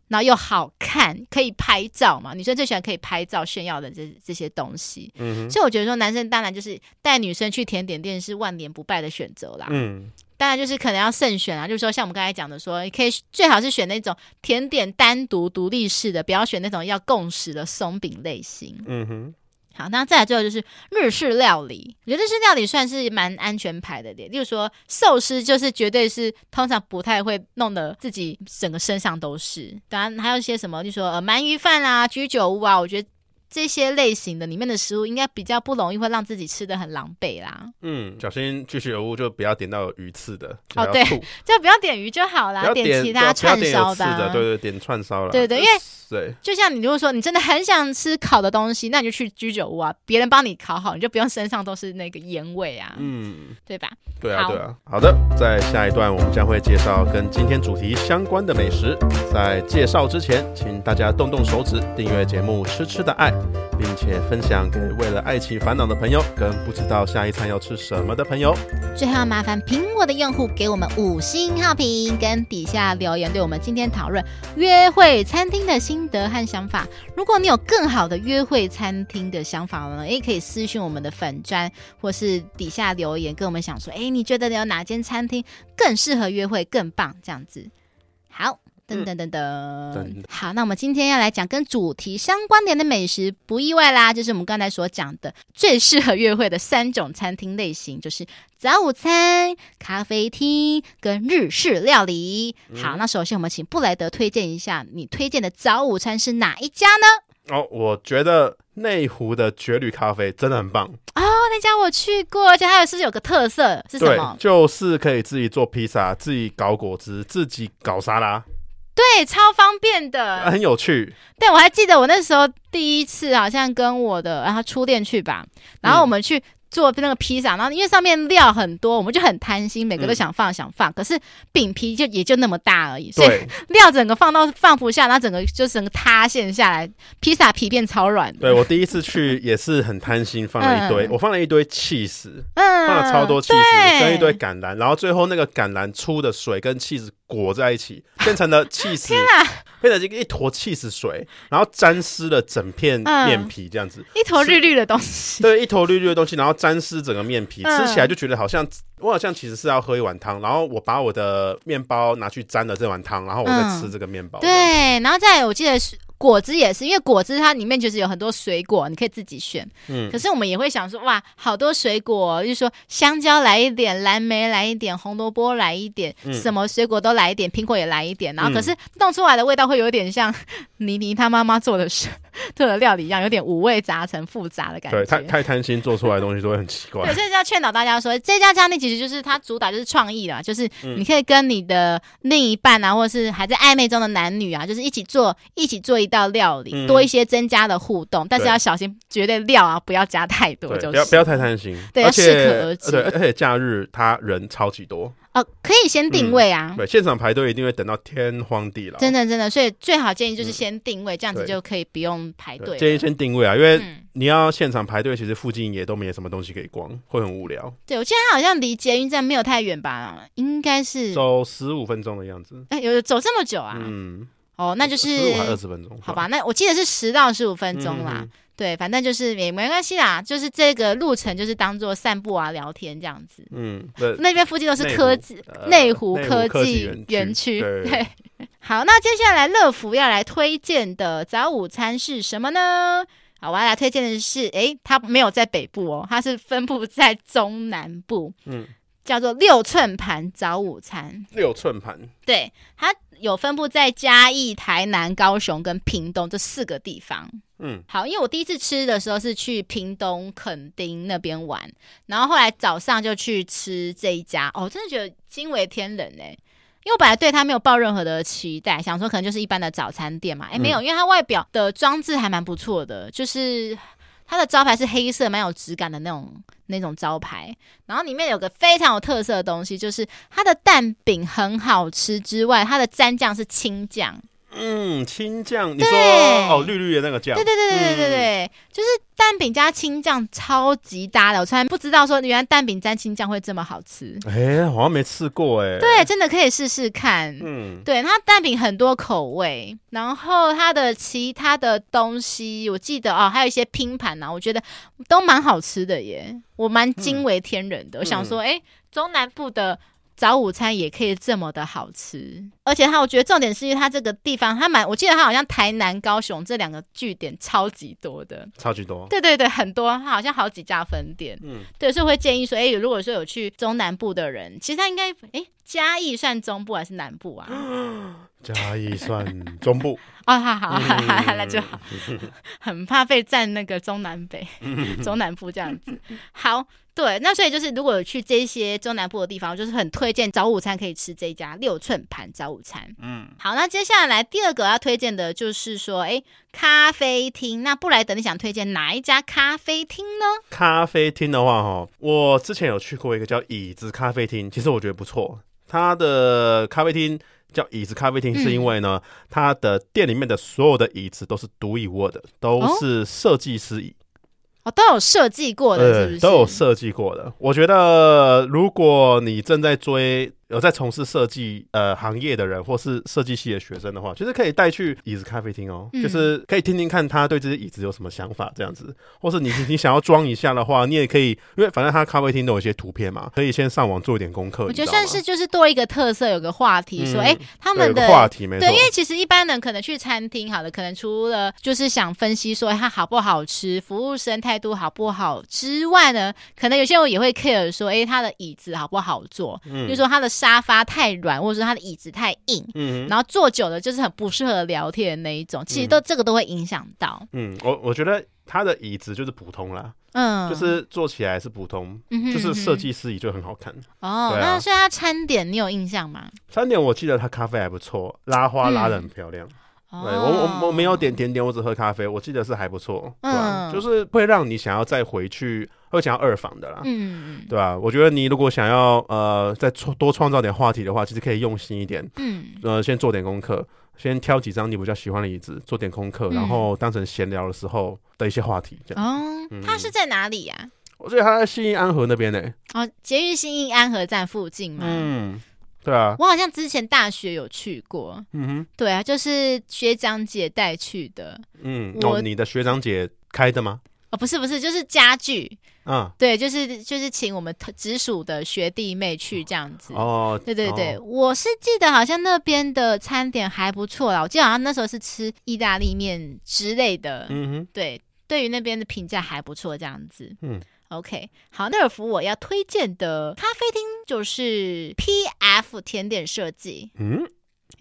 然后又好看，可以拍照嘛？女生最喜欢可以拍照炫耀的这这些东西。嗯，所以我觉得说，男生当然就是带女生去甜点店是万年不败的选择啦。嗯，当然就是可能要慎选啊，就是说像我们刚才讲的说，可以最好是选那种甜点单独独立式的，不要选那种要共食的松饼类型。嗯哼。好，那再来最后就是日式料理。我觉得日式料理算是蛮安全牌的点，例如说寿司，就是绝对是通常不太会弄得自己整个身上都是。当然还有一些什么，例如说呃鳗鱼饭啊、居酒屋啊，我觉得。这些类型的里面的食物，应该比较不容易会让自己吃的很狼狈啦。嗯，小心居酒屋就不要点到鱼刺的。哦，对，就不要点鱼就好啦，点，点其他串烧的，的。对对，点串烧了。对对，因为对，就像你如果说你真的很想吃烤的东西，那你就去居酒屋啊，别人帮你烤好，你就不用身上都是那个烟味啊。嗯，对吧？对啊，对啊。好的，在下一段我们将会介绍跟今天主题相关的美食。在介绍之前，请大家动动手指订阅节目《吃吃的爱》。并且分享给为了爱情烦恼的朋友，跟不知道下一餐要吃什么的朋友。最后要麻烦苹果的用户给我们五星好评，跟底下留言，对我们今天讨论约会餐厅的心得和想法。如果你有更好的约会餐厅的想法呢，也可以私讯我们的粉砖，或是底下留言跟我们想说，哎，你觉得有哪间餐厅更适合约会，更棒？这样子，噔噔噔噔，好，那我们今天要来讲跟主题相关联的美食，不意外啦，就是我们刚才所讲的最适合约会的三种餐厅类型，就是早午餐、咖啡厅跟日式料理。好，那首先我们请布莱德推荐一下，你推荐的早午餐是哪一家呢？哦，我觉得内湖的绝旅咖啡真的很棒哦，那家我去过，而且还有是有个特色是什么？就是可以自己做披萨，自己搞果汁，自己搞沙拉。对，超方便的，很有趣。对，我还记得我那时候第一次好像跟我的然后初恋去吧，然后我们去。嗯做那个披萨，然后因为上面料很多，我们就很贪心，每个都想放想放。嗯、可是饼皮就也就那么大而已，所以料整个放到放不下，然后整个就整个塌陷下来，披萨皮变超软。对，我第一次去也是很贪心，放了一堆，嗯、我放了一堆起司，嗯，放了超多起司对跟一堆橄榄，然后最后那个橄榄出的水跟起司裹在一起，变成了气死。天哪！配了这个一坨气死水，然后沾湿了整片面皮，这样子，一坨绿绿的东西。对，一坨绿绿的东西，然后沾湿整个面皮，吃起来就觉得好像我好像其实是要喝一碗汤，然后我把我的面包拿去沾了这碗汤，然后我再吃这个面包。对，然后再我记得是。果汁也是，因为果汁它里面就是有很多水果，你可以自己选。嗯，可是我们也会想说，哇，好多水果，就是说香蕉来一点，蓝莓来一点，红萝卜来一点，嗯、什么水果都来一点，苹果也来一点。然后可是弄出来的味道会有点像妮妮她妈妈做的是做的料理一样，有点五味杂陈、复杂的感觉。对，太太贪心做出来的东西都会很奇怪。对，所以要劝导大家说，这家餐厅其实就是它主打就是创意啦，就是你可以跟你的另一半啊，或者是还在暧昧中的男女啊，就是一起做一起做一道料理。嗯、多一些增加的互动，但是要小心，绝对料啊不要加太多，就是不要不要太贪心，对，要适可而止。对，而且假日他人超级多哦，可以先定位啊。嗯、对，现场排队一定会等到天荒地老，真的真的，所以最好建议就是先定位，嗯、这样子就可以不用排队。建议先定位啊，因为你要现场排队，其实附近也都没有什么东西可以逛，会很无聊。对，我记得他好像离捷运站没有太远吧，应该是走十五分钟的样子。哎、欸，有走这么久啊？嗯。哦，那就是二十分钟？好吧，那我记得是十到十五分钟啦。对，反正就是也没关系啦，就是这个路程就是当做散步啊、聊天这样子。嗯，那边附近都是科技内湖、科技园区。对，好，那接下来乐福要来推荐的早午餐是什么呢？好，我要来推荐的是，诶，它没有在北部哦，它是分布在中南部。嗯。叫做六寸盘早午餐，六寸盘，对，它有分布在嘉义、台南、高雄跟屏东这四个地方。嗯，好，因为我第一次吃的时候是去屏东垦丁那边玩，然后后来早上就去吃这一家，哦，真的觉得惊为天人哎！因为我本来对它没有抱任何的期待，想说可能就是一般的早餐店嘛，哎，没有，因为它外表的装置还蛮不错的，就是。它的招牌是黑色，蛮有质感的那种那种招牌。然后里面有个非常有特色的东西，就是它的蛋饼很好吃之外，它的蘸酱是青酱。嗯，青酱，你说哦，绿绿的那个酱，对对对对对对对，就是蛋饼加青酱超级搭的。我从来不知道说原来蛋饼沾青酱会这么好吃。哎，好像没吃过哎。对，真的可以试试看。嗯，对，它蛋饼很多口味，然后它的其他的东西，我记得哦，还有一些拼盘呐，我觉得都蛮好吃的耶。我蛮惊为天人的。我想说，哎，中南部的。早午餐也可以这么的好吃，而且它，我觉得重点是因为它这个地方，它蛮，我记得它好像台南、高雄这两个据点超级多的，超级多，对对对，很多，它好像好几家分店，嗯，对，所以会建议说，哎，如果说有去中南部的人，其实他应该，哎，嘉义算中部还是南部啊？嘉义算中部。哦，好好，那就好，很怕被占那个中南北、中南部这样子，好。对，那所以就是，如果有去这些中南部的地方，就是很推荐早午餐可以吃这一家六寸盘早午餐。嗯，好，那接下来第二个要推荐的就是说，哎，咖啡厅。那布莱德，你想推荐哪一家咖啡厅呢？咖啡厅的话，哈，我之前有去过一个叫椅子咖啡厅，其实我觉得不错。它的咖啡厅叫椅子咖啡厅，是因为呢，嗯、它的店里面的所有的椅子都是独一无二的，都是设计师椅。哦，都有设计过的，是不是？都有设计过的。我觉得，如果你正在追。有在从事设计呃行业的人，或是设计系的学生的话，其实可以带去椅子咖啡厅哦，嗯、就是可以听听看他对这些椅子有什么想法，这样子，或是你你想要装一下的话，你也可以，因为反正他咖啡厅都有一些图片嘛，可以先上网做一点功课。我觉得算是就是多一个特色，有个话题说，哎、嗯欸，他们的话题没错，对，因为其实一般人可能去餐厅，好的，可能除了就是想分析说它好不好吃，服务生态度好不好之外呢，可能有些人也会 care 说，哎、欸，他的椅子好不好坐，嗯，就是说他的沙发太。软，或者说他的椅子太硬，嗯，然后坐久了就是很不适合聊天的那一种，其实都、嗯、这个都会影响到。嗯，我我觉得他的椅子就是普通啦，嗯，就是坐起来是普通，嗯、哼哼就是设计师椅就很好看。哦，啊、那所以他餐点你有印象吗？餐点我记得他咖啡还不错，拉花拉的很漂亮。嗯、对我我我没有点甜点，我只喝咖啡，我记得是还不错？嗯、就是会让你想要再回去。会想要二房的啦，嗯，对吧？我觉得你如果想要呃再创多创造点话题的话，其实可以用心一点，嗯，呃，先做点功课，先挑几张你比较喜欢的椅子，做点功课，嗯、然后当成闲聊的时候的一些话题，这样。哦，嗯、它是在哪里呀、啊？我觉得他在新义安和那边呢。哦，捷运新义安和站附近嘛。嗯，对啊。我好像之前大学有去过。嗯哼。对啊，就是学长姐带去的。嗯，我哦，你的学长姐开的吗？哦，不是不是，就是家具。嗯，对，就是就是请我们直属的学弟妹去这样子。哦，对对对，哦、我是记得好像那边的餐点还不错啦，我记得好像那时候是吃意大利面之类的。嗯哼，对，对于那边的评价还不错，这样子。嗯，OK，好，那尔福我要推荐的咖啡厅就是 PF 甜点设计。嗯。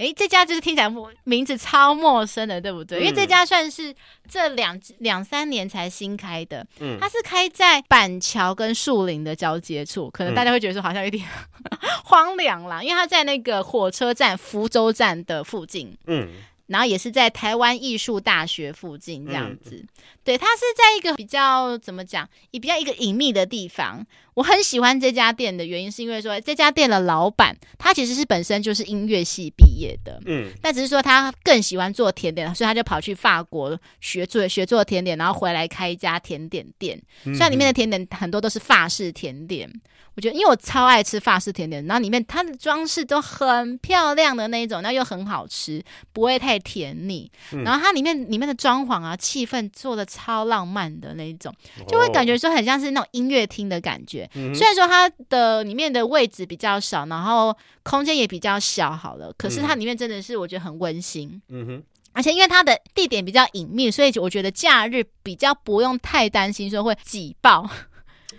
哎，这家就是听起来名字超陌生的，对不对？嗯、因为这家算是这两两三年才新开的，嗯，它是开在板桥跟树林的交接处，可能大家会觉得说好像有点、嗯、荒凉啦，因为它在那个火车站福州站的附近，嗯。然后也是在台湾艺术大学附近这样子，嗯、对，它是在一个比较怎么讲，也比较一个隐秘的地方。我很喜欢这家店的原因，是因为说这家店的老板他其实是本身就是音乐系毕业的，嗯，但只是说他更喜欢做甜点，所以他就跑去法国学做学做甜点，然后回来开一家甜点店。虽然里面的甜点很多都是法式甜点，我觉得因为我超爱吃法式甜点，然后里面它的装饰都很漂亮的那一种，那又很好吃，不会太甜腻。然后它里面里面的装潢啊，气氛做的超浪漫的那一种，就会感觉说很像是那种音乐厅的感觉。嗯、虽然说它的里面的位置比较少，然后空间也比较小，好了，可是它里面真的是我觉得很温馨。嗯哼，而且因为它的地点比较隐秘，所以我觉得假日比较不用太担心说会挤爆。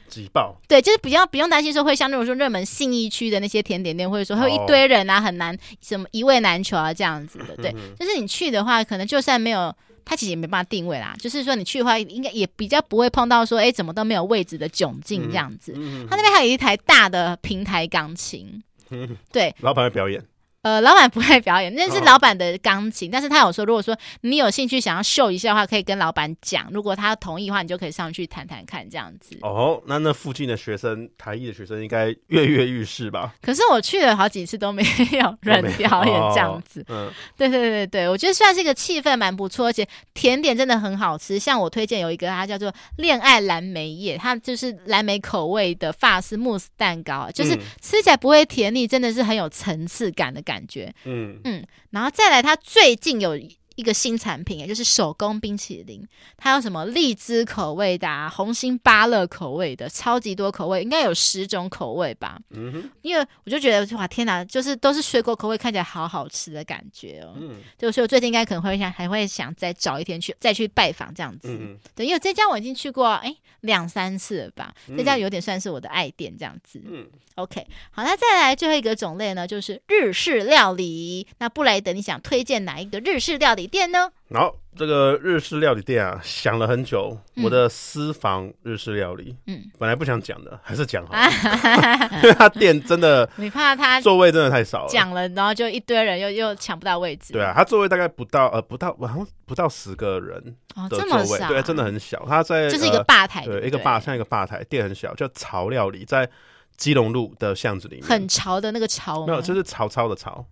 挤爆？对，就是比较不用担心说会像那种说热门信义区的那些甜点店，或者说会有一堆人啊，很难什么一位难求啊这样子的。对，就是你去的话，可能就算没有。它其实也没办法定位啦，就是说你去的话，应该也比较不会碰到说，哎，怎么都没有位置的窘境这样子。嗯嗯、它那边还有一台大的平台钢琴，嗯、对，老板会表演。呃，老板不会表演，那是老板的钢琴。哦、但是他有说，如果说你有兴趣想要秀一下的话，可以跟老板讲。如果他同意的话，你就可以上去谈谈看这样子。哦，那那附近的学生，台艺的学生应该跃跃欲试吧？可是我去了好几次都没有 人表演这样子。哦、嗯，对对对对，我觉得算是一个气氛蛮不错，而且甜点真的很好吃。像我推荐有一个，它叫做恋爱蓝莓叶，它就是蓝莓口味的法式慕斯蛋糕，就是吃起来不会甜腻，真的是很有层次感的感觉。感觉，嗯。嗯，然后再来，他最近有一个新产品，也就是手工冰淇淋，它有什么荔枝口味的、啊、红心芭乐口味的，超级多口味，应该有十种口味吧。嗯哼，因为我就觉得哇，天哪，就是都是水果口味，看起来好好吃的感觉哦。嗯，就所以我最近应该可能会想，还会想再找一天去再去拜访这样子。嗯，对，因为这家我已经去过哎两三次了吧，这家有点算是我的爱店这样子。嗯。OK，好，那再来最后一个种类呢，就是日式料理。那布莱德，你想推荐哪一个日式料理店呢？好，这个日式料理店啊，想了很久。嗯、我的私房日式料理，嗯，本来不想讲的，还是讲好了，因为他店真的，你怕他座位真的太少了，讲了，然后就一堆人又又抢不到位置。对啊，他座位大概不到呃不到，好像不到十个人的座位，对，真的很小。他在就是一个吧台，对，一个吧像一个吧台，店很小，叫潮料理，在。基隆路的巷子里面，很潮的那个潮，没有，就是曹操的曹，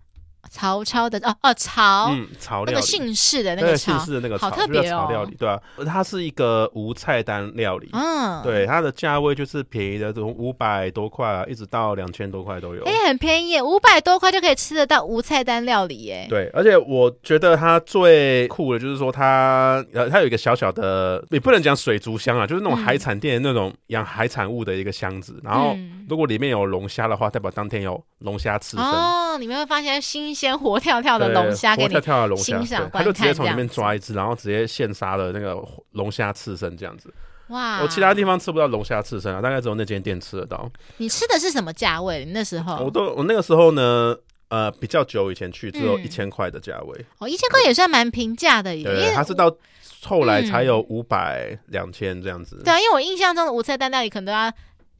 曹操的哦哦曹，嗯，曹料理，那个姓氏的那个姓氏的那个好特别哦，曹料理对啊，它是一个无菜单料理，嗯，对，它的价位就是便宜的，从五百多块啊，一直到两千多块都有，哎，很便宜，五百多块就可以吃得到无菜单料理耶，对，而且我觉得它最酷的就是说它呃，它有一个小小的，也不能讲水族箱啊，就是那种海产店那种养海产物的一个箱子，然后。如果里面有龙虾的话，代表当天有龙虾刺身哦。你们会发现新鲜活跳跳的龙虾，活跳跳的龙虾，他就直接从里面抓一只，然后直接现杀的那个龙虾刺身这样子。哇！我其他地方吃不到龙虾刺身啊，大概只有那间店吃得到。你吃的是什么价位？你那时候？我都我那个时候呢，呃，比较久以前去，只有一千块的价位。哦，一千块也算蛮平价的耶。对，它是到后来才有五百、两千这样子。对啊，因为我印象中的五菜单料理可能都要。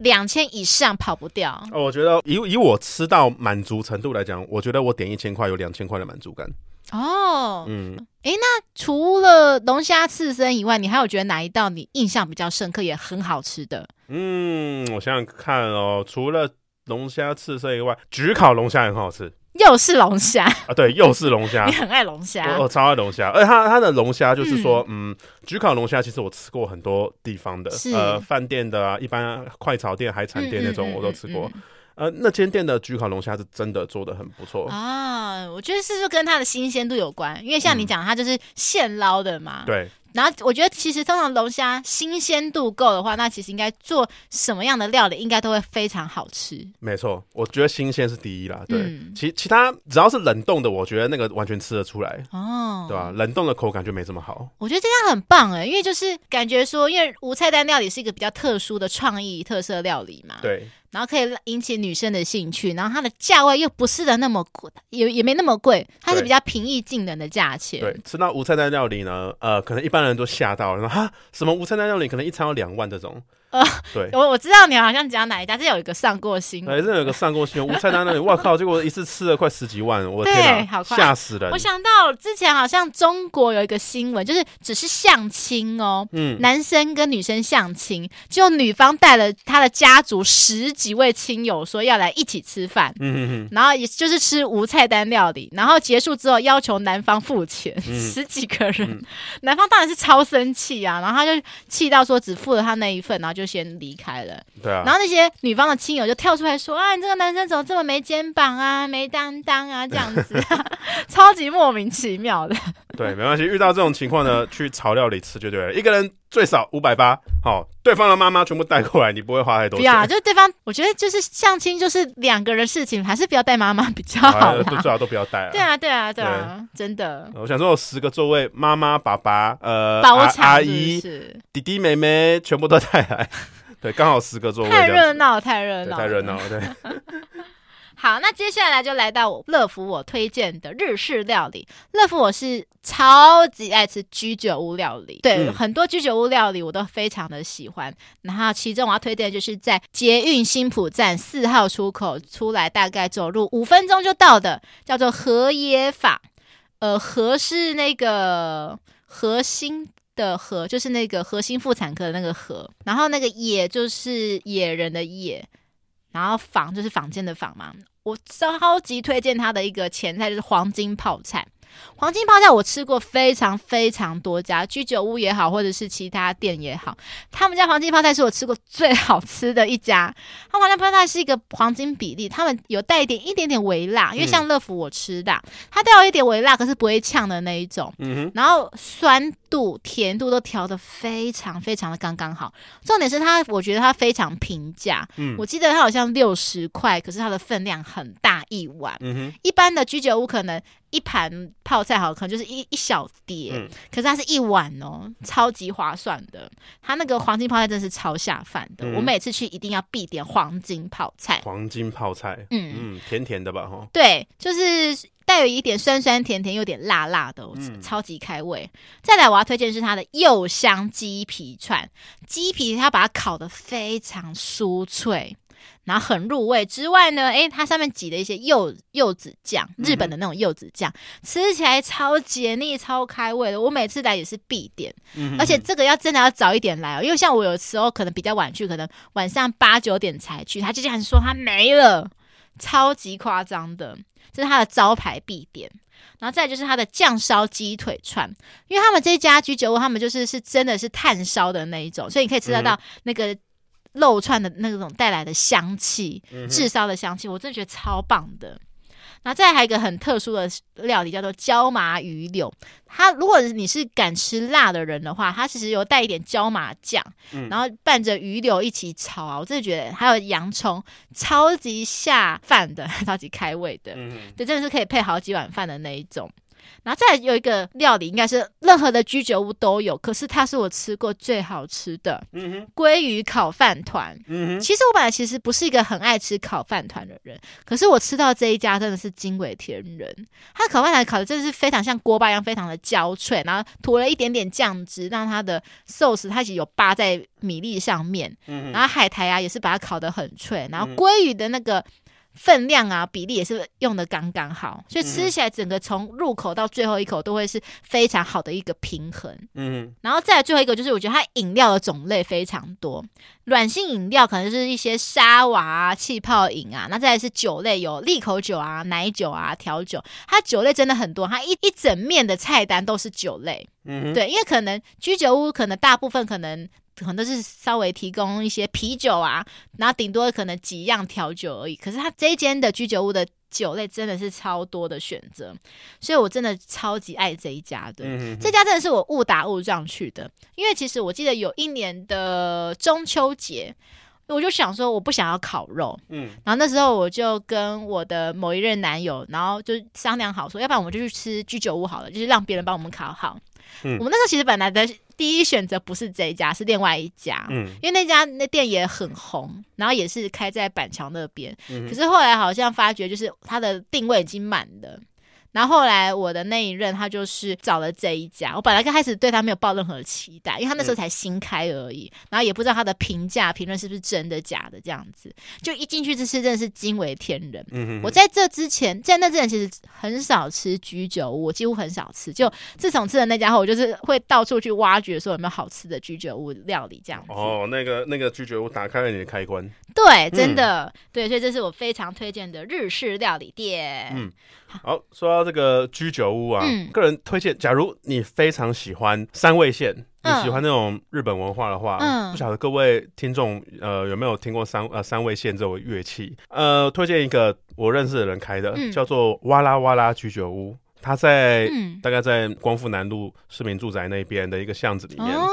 两千以上跑不掉。哦，我觉得以以我吃到满足程度来讲，我觉得我点一千块有两千块的满足感。哦，嗯，哎，那除了龙虾刺身以外，你还有觉得哪一道你印象比较深刻也很好吃的？嗯，我想想看哦，除了龙虾刺身以外，焗烤龙虾也很好吃。又是龙虾啊！对，又是龙虾。你很爱龙虾，我超爱龙虾。而且它它的龙虾就是说，嗯，焗烤龙虾其实我吃过很多地方的，呃，饭店的啊，一般快炒店、海产店那种我都吃过。呃，那间店的焗烤龙虾是真的做的很不错啊。我觉得是不是跟它的新鲜度有关？因为像你讲，它就是现捞的嘛。对。然后我觉得，其实通常龙虾新鲜度够的话，那其实应该做什么样的料理，应该都会非常好吃。没错，我觉得新鲜是第一啦。对，嗯、其其他只要是冷冻的，我觉得那个完全吃得出来。哦，对吧？冷冻的口感就没这么好。我觉得这样很棒哎，因为就是感觉说，因为无菜单料理是一个比较特殊的创意特色料理嘛。对。然后可以引起女生的兴趣，然后它的价位又不是的那么贵，也也没那么贵，它是比较平易近人的价钱。对，吃到无菜单料理呢，呃，可能一般人都吓到了，说哈，什么无菜单料理可能一餐要两万这种。呃，对，我我知道你好像讲哪一家，这有一个上过新闻，哎，这有一个上过新闻，无菜单那里，我靠，结果一次吃了快十几万，我的天哪，吓死人！我想到之前好像中国有一个新闻，就是只是相亲哦，嗯，男生跟女生相亲，就女方带了她的家族十几位亲友，说要来一起吃饭，嗯嗯嗯，然后也就是吃无菜单料理，然后结束之后要求男方付钱，嗯、十几个人，嗯、男方当然是超生气啊，然后他就气到说只付了他那一份，然后就。就先离开了，对啊，然后那些女方的亲友就跳出来说：“啊，你这个男生怎么这么没肩膀啊，没担当啊，这样子，超级莫名其妙的。” 对，没关系，遇到这种情况呢，去炒料理吃就对了，一个人最少五百八，好，对方的妈妈全部带过来，你不会花太多钱。对啊，就是对方，我觉得就是相亲就是两个人事情，还是不要带妈妈比较好啦，最好都不要带。对啊，对啊，对啊，对真的。我想说，有十个座位，妈妈、爸爸、呃，阿阿姨、弟弟、妹妹，全部都带来。对，刚好十个座位，太热闹，太热闹，太热闹了。对，好，那接下来就来到我乐福我推荐的日式料理。乐福我是超级爱吃居酒屋料理，对，嗯、很多居酒屋料理我都非常的喜欢。然后其中我要推荐的就是在捷运新浦站四号出口出来，大概走路五分钟就到的，叫做和野坊。呃，和是那个核心。的和就是那个核心妇产科的那个和，然后那个野就是野人的野，然后坊就是房间的坊嘛。我超级推荐他的一个前菜就是黄金泡菜。黄金泡菜我吃过非常非常多家居酒屋也好，或者是其他店也好，他们家黄金泡菜是我吃过最好吃的一家。他们黄金泡菜是一个黄金比例，他们有带一点一点点微辣，因为像乐福我吃的，它带有一点微辣，可是不会呛的那一种。嗯哼。然后酸度、甜度都调的非常非常的刚刚好。重点是它，我觉得它非常平价。嗯。我记得它好像六十块，可是它的分量很大一碗。嗯哼。一般的居酒屋可能。一盘泡菜好，可能就是一一小碟，嗯、可是它是一碗哦，超级划算的。它那个黄金泡菜真是超下饭的，嗯、我每次去一定要必点黄金泡菜。黄金泡菜，嗯嗯，甜甜的吧？哈，对，就是带有一点酸酸甜甜，有点辣辣的，嗯、超级开胃。再来，我要推荐是它的柚香鸡皮串，鸡皮它把它烤的非常酥脆。然后很入味之外呢，诶，它上面挤了一些柚柚子酱，日本的那种柚子酱，嗯、吃起来超解腻、超开胃的。我每次来也是必点，嗯、而且这个要真的要早一点来哦，因为像我有时候可能比较晚去，可能晚上八九点才去，他就这样说他没了，超级夸张的，这是他的招牌必点。然后再就是他的酱烧鸡腿串，因为他们这家居酒屋，他们就是是真的是炭烧的那一种，所以你可以吃得到那个。肉串的那种带来的香气，炙烧的香气，我真的觉得超棒的。然后再还有一个很特殊的料理，叫做椒麻鱼柳。它如果你是敢吃辣的人的话，它其实有带一点椒麻酱，然后拌着鱼柳一起炒啊，我真的觉得还有洋葱，超级下饭的，超级开胃的。对，真的是可以配好几碗饭的那一种。然后再有一个料理，应该是任何的居酒屋都有，可是它是我吃过最好吃的。嗯哼，鲑鱼烤饭团。嗯哼，其实我本来其实不是一个很爱吃烤饭团的人，可是我吃到这一家真的是惊为天人。它的烤饭团烤的真的是非常像锅巴一样，非常的焦脆，然后涂了一点点酱汁，让它的寿司它其实有扒在米粒上面。嗯哼，然后海苔啊也是把它烤得很脆，然后鲑鱼的那个。分量啊，比例也是用的刚刚好，所以吃起来整个从入口到最后一口都会是非常好的一个平衡。嗯，然后再来最后一个就是，我觉得它饮料的种类非常多，软性饮料可能就是一些沙瓦啊、气泡饮啊，那再来是酒类，有利口酒啊、奶酒啊、调酒，它酒类真的很多，它一一整面的菜单都是酒类。嗯，对，因为可能居酒屋可能大部分可能。可能都是稍微提供一些啤酒啊，然后顶多可能几样调酒而已。可是他这一间的居酒屋的酒类真的是超多的选择，所以我真的超级爱这一家的。这家真的是我误打误撞去的，因为其实我记得有一年的中秋节，我就想说我不想要烤肉，嗯，然后那时候我就跟我的某一任男友，然后就商量好说，要不然我们就去吃居酒屋好了，就是让别人帮我们烤好。嗯、我们那时候其实本来的第一选择不是这一家，是另外一家。嗯，因为那家那店也很红，然后也是开在板桥那边。嗯、可是后来好像发觉，就是它的定位已经满了。然后后来我的那一任他就是找了这一家，我本来刚开始对他没有抱任何期待，因为他那时候才新开而已，嗯、然后也不知道他的评价评论是不是真的假的这样子，就一进去这次真的是惊为天人。嗯哼哼，我在这之前在那之前其实很少吃居酒屋，我几乎很少吃，就自从吃了那家后，我就是会到处去挖掘说有没有好吃的居酒屋料理这样子。哦，那个那个居酒屋打开了你的开关。对，真的、嗯、对，所以这是我非常推荐的日式料理店。嗯。好，说到这个居酒屋啊，嗯、个人推荐，假如你非常喜欢三味线，嗯、你喜欢那种日本文化的话，嗯、不晓得各位听众呃有没有听过三呃三味线这种乐器？呃，推荐一个我认识的人开的，嗯、叫做哇啦哇啦居酒屋，它在、嗯、大概在光复南路市民住宅那边的一个巷子里面。哦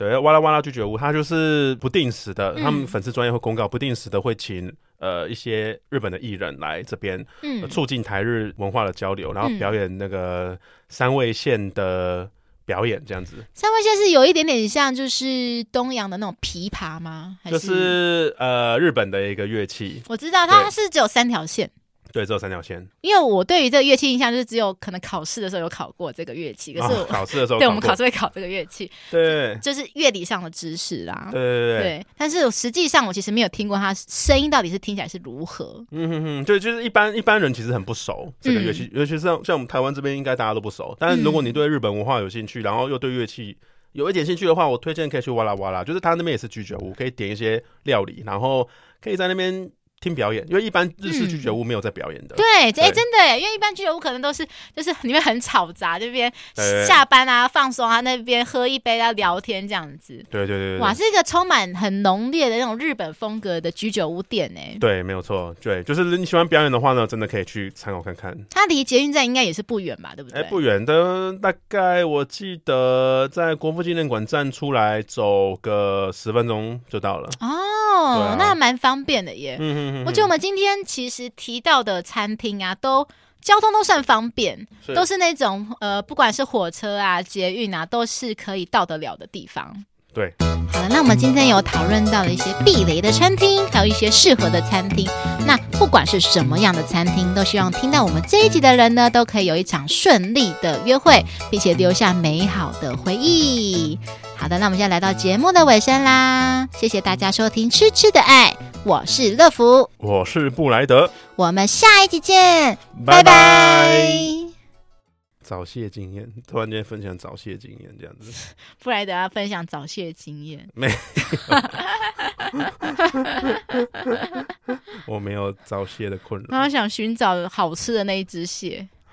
对，哇啦哇啦居酒屋，它就是不定时的，嗯、他们粉丝专业会公告，不定时的会请呃一些日本的艺人来这边，嗯、促进台日文化的交流，然后表演那个三味线的表演，这样子。三味线是有一点点像，就是东洋的那种琵琶吗？还是就是呃日本的一个乐器。我知道它是只有三条线。对，只有三角线。因为我对于这个乐器印象就是只有可能考试的时候有考过这个乐器，可是考试的时候，对我们考试会考这个乐器，对，就是乐理上的知识啦。对对对，对。但是实际上我其实没有听过它声音到底是听起来是如何。嗯哼哼，对，就是一般一般人其实很不熟这个乐器，嗯、尤其是像像我们台湾这边应该大家都不熟。但是如果你对日本文化有兴趣，然后又对乐器有一点兴趣的话，我推荐可以去哇啦哇啦，就是他那边也是居酒屋，可以点一些料理，然后可以在那边。听表演，因为一般日式居酒屋没有在表演的。嗯、对，哎、欸，真的哎，因为一般居酒屋可能都是就是里面很吵杂，这边下班啊放松啊，那边喝一杯啊聊天这样子。对对对，对哇，是一个充满很浓烈的那种日本风格的居酒屋店哎。对，没有错，对，就是你喜欢表演的话呢，真的可以去参考看看。它离捷运站应该也是不远吧？对不对？哎、欸，不远的，大概我记得在国父纪念馆站出来走个十分钟就到了。哦，啊、那还蛮方便的耶。嗯哼。我觉得我们今天其实提到的餐厅啊，都交通都算方便，是都是那种呃，不管是火车啊、捷运啊，都是可以到得了的地方。对，好了，那我们今天有讨论到了一些避雷的餐厅，还有一些适合的餐厅。那不管是什么样的餐厅，都希望听到我们这一集的人呢，都可以有一场顺利的约会，并且留下美好的回忆。好的，那我们现在来到节目的尾声啦，谢谢大家收听《吃吃的爱》，我是乐福，我是布莱德，我们下一集见，拜拜。拜拜早泄经验，突然间分享早泄经验这样子。布莱德要分享早泄经验，没有，我没有早泄的困扰。他想寻找好吃的那一只蟹。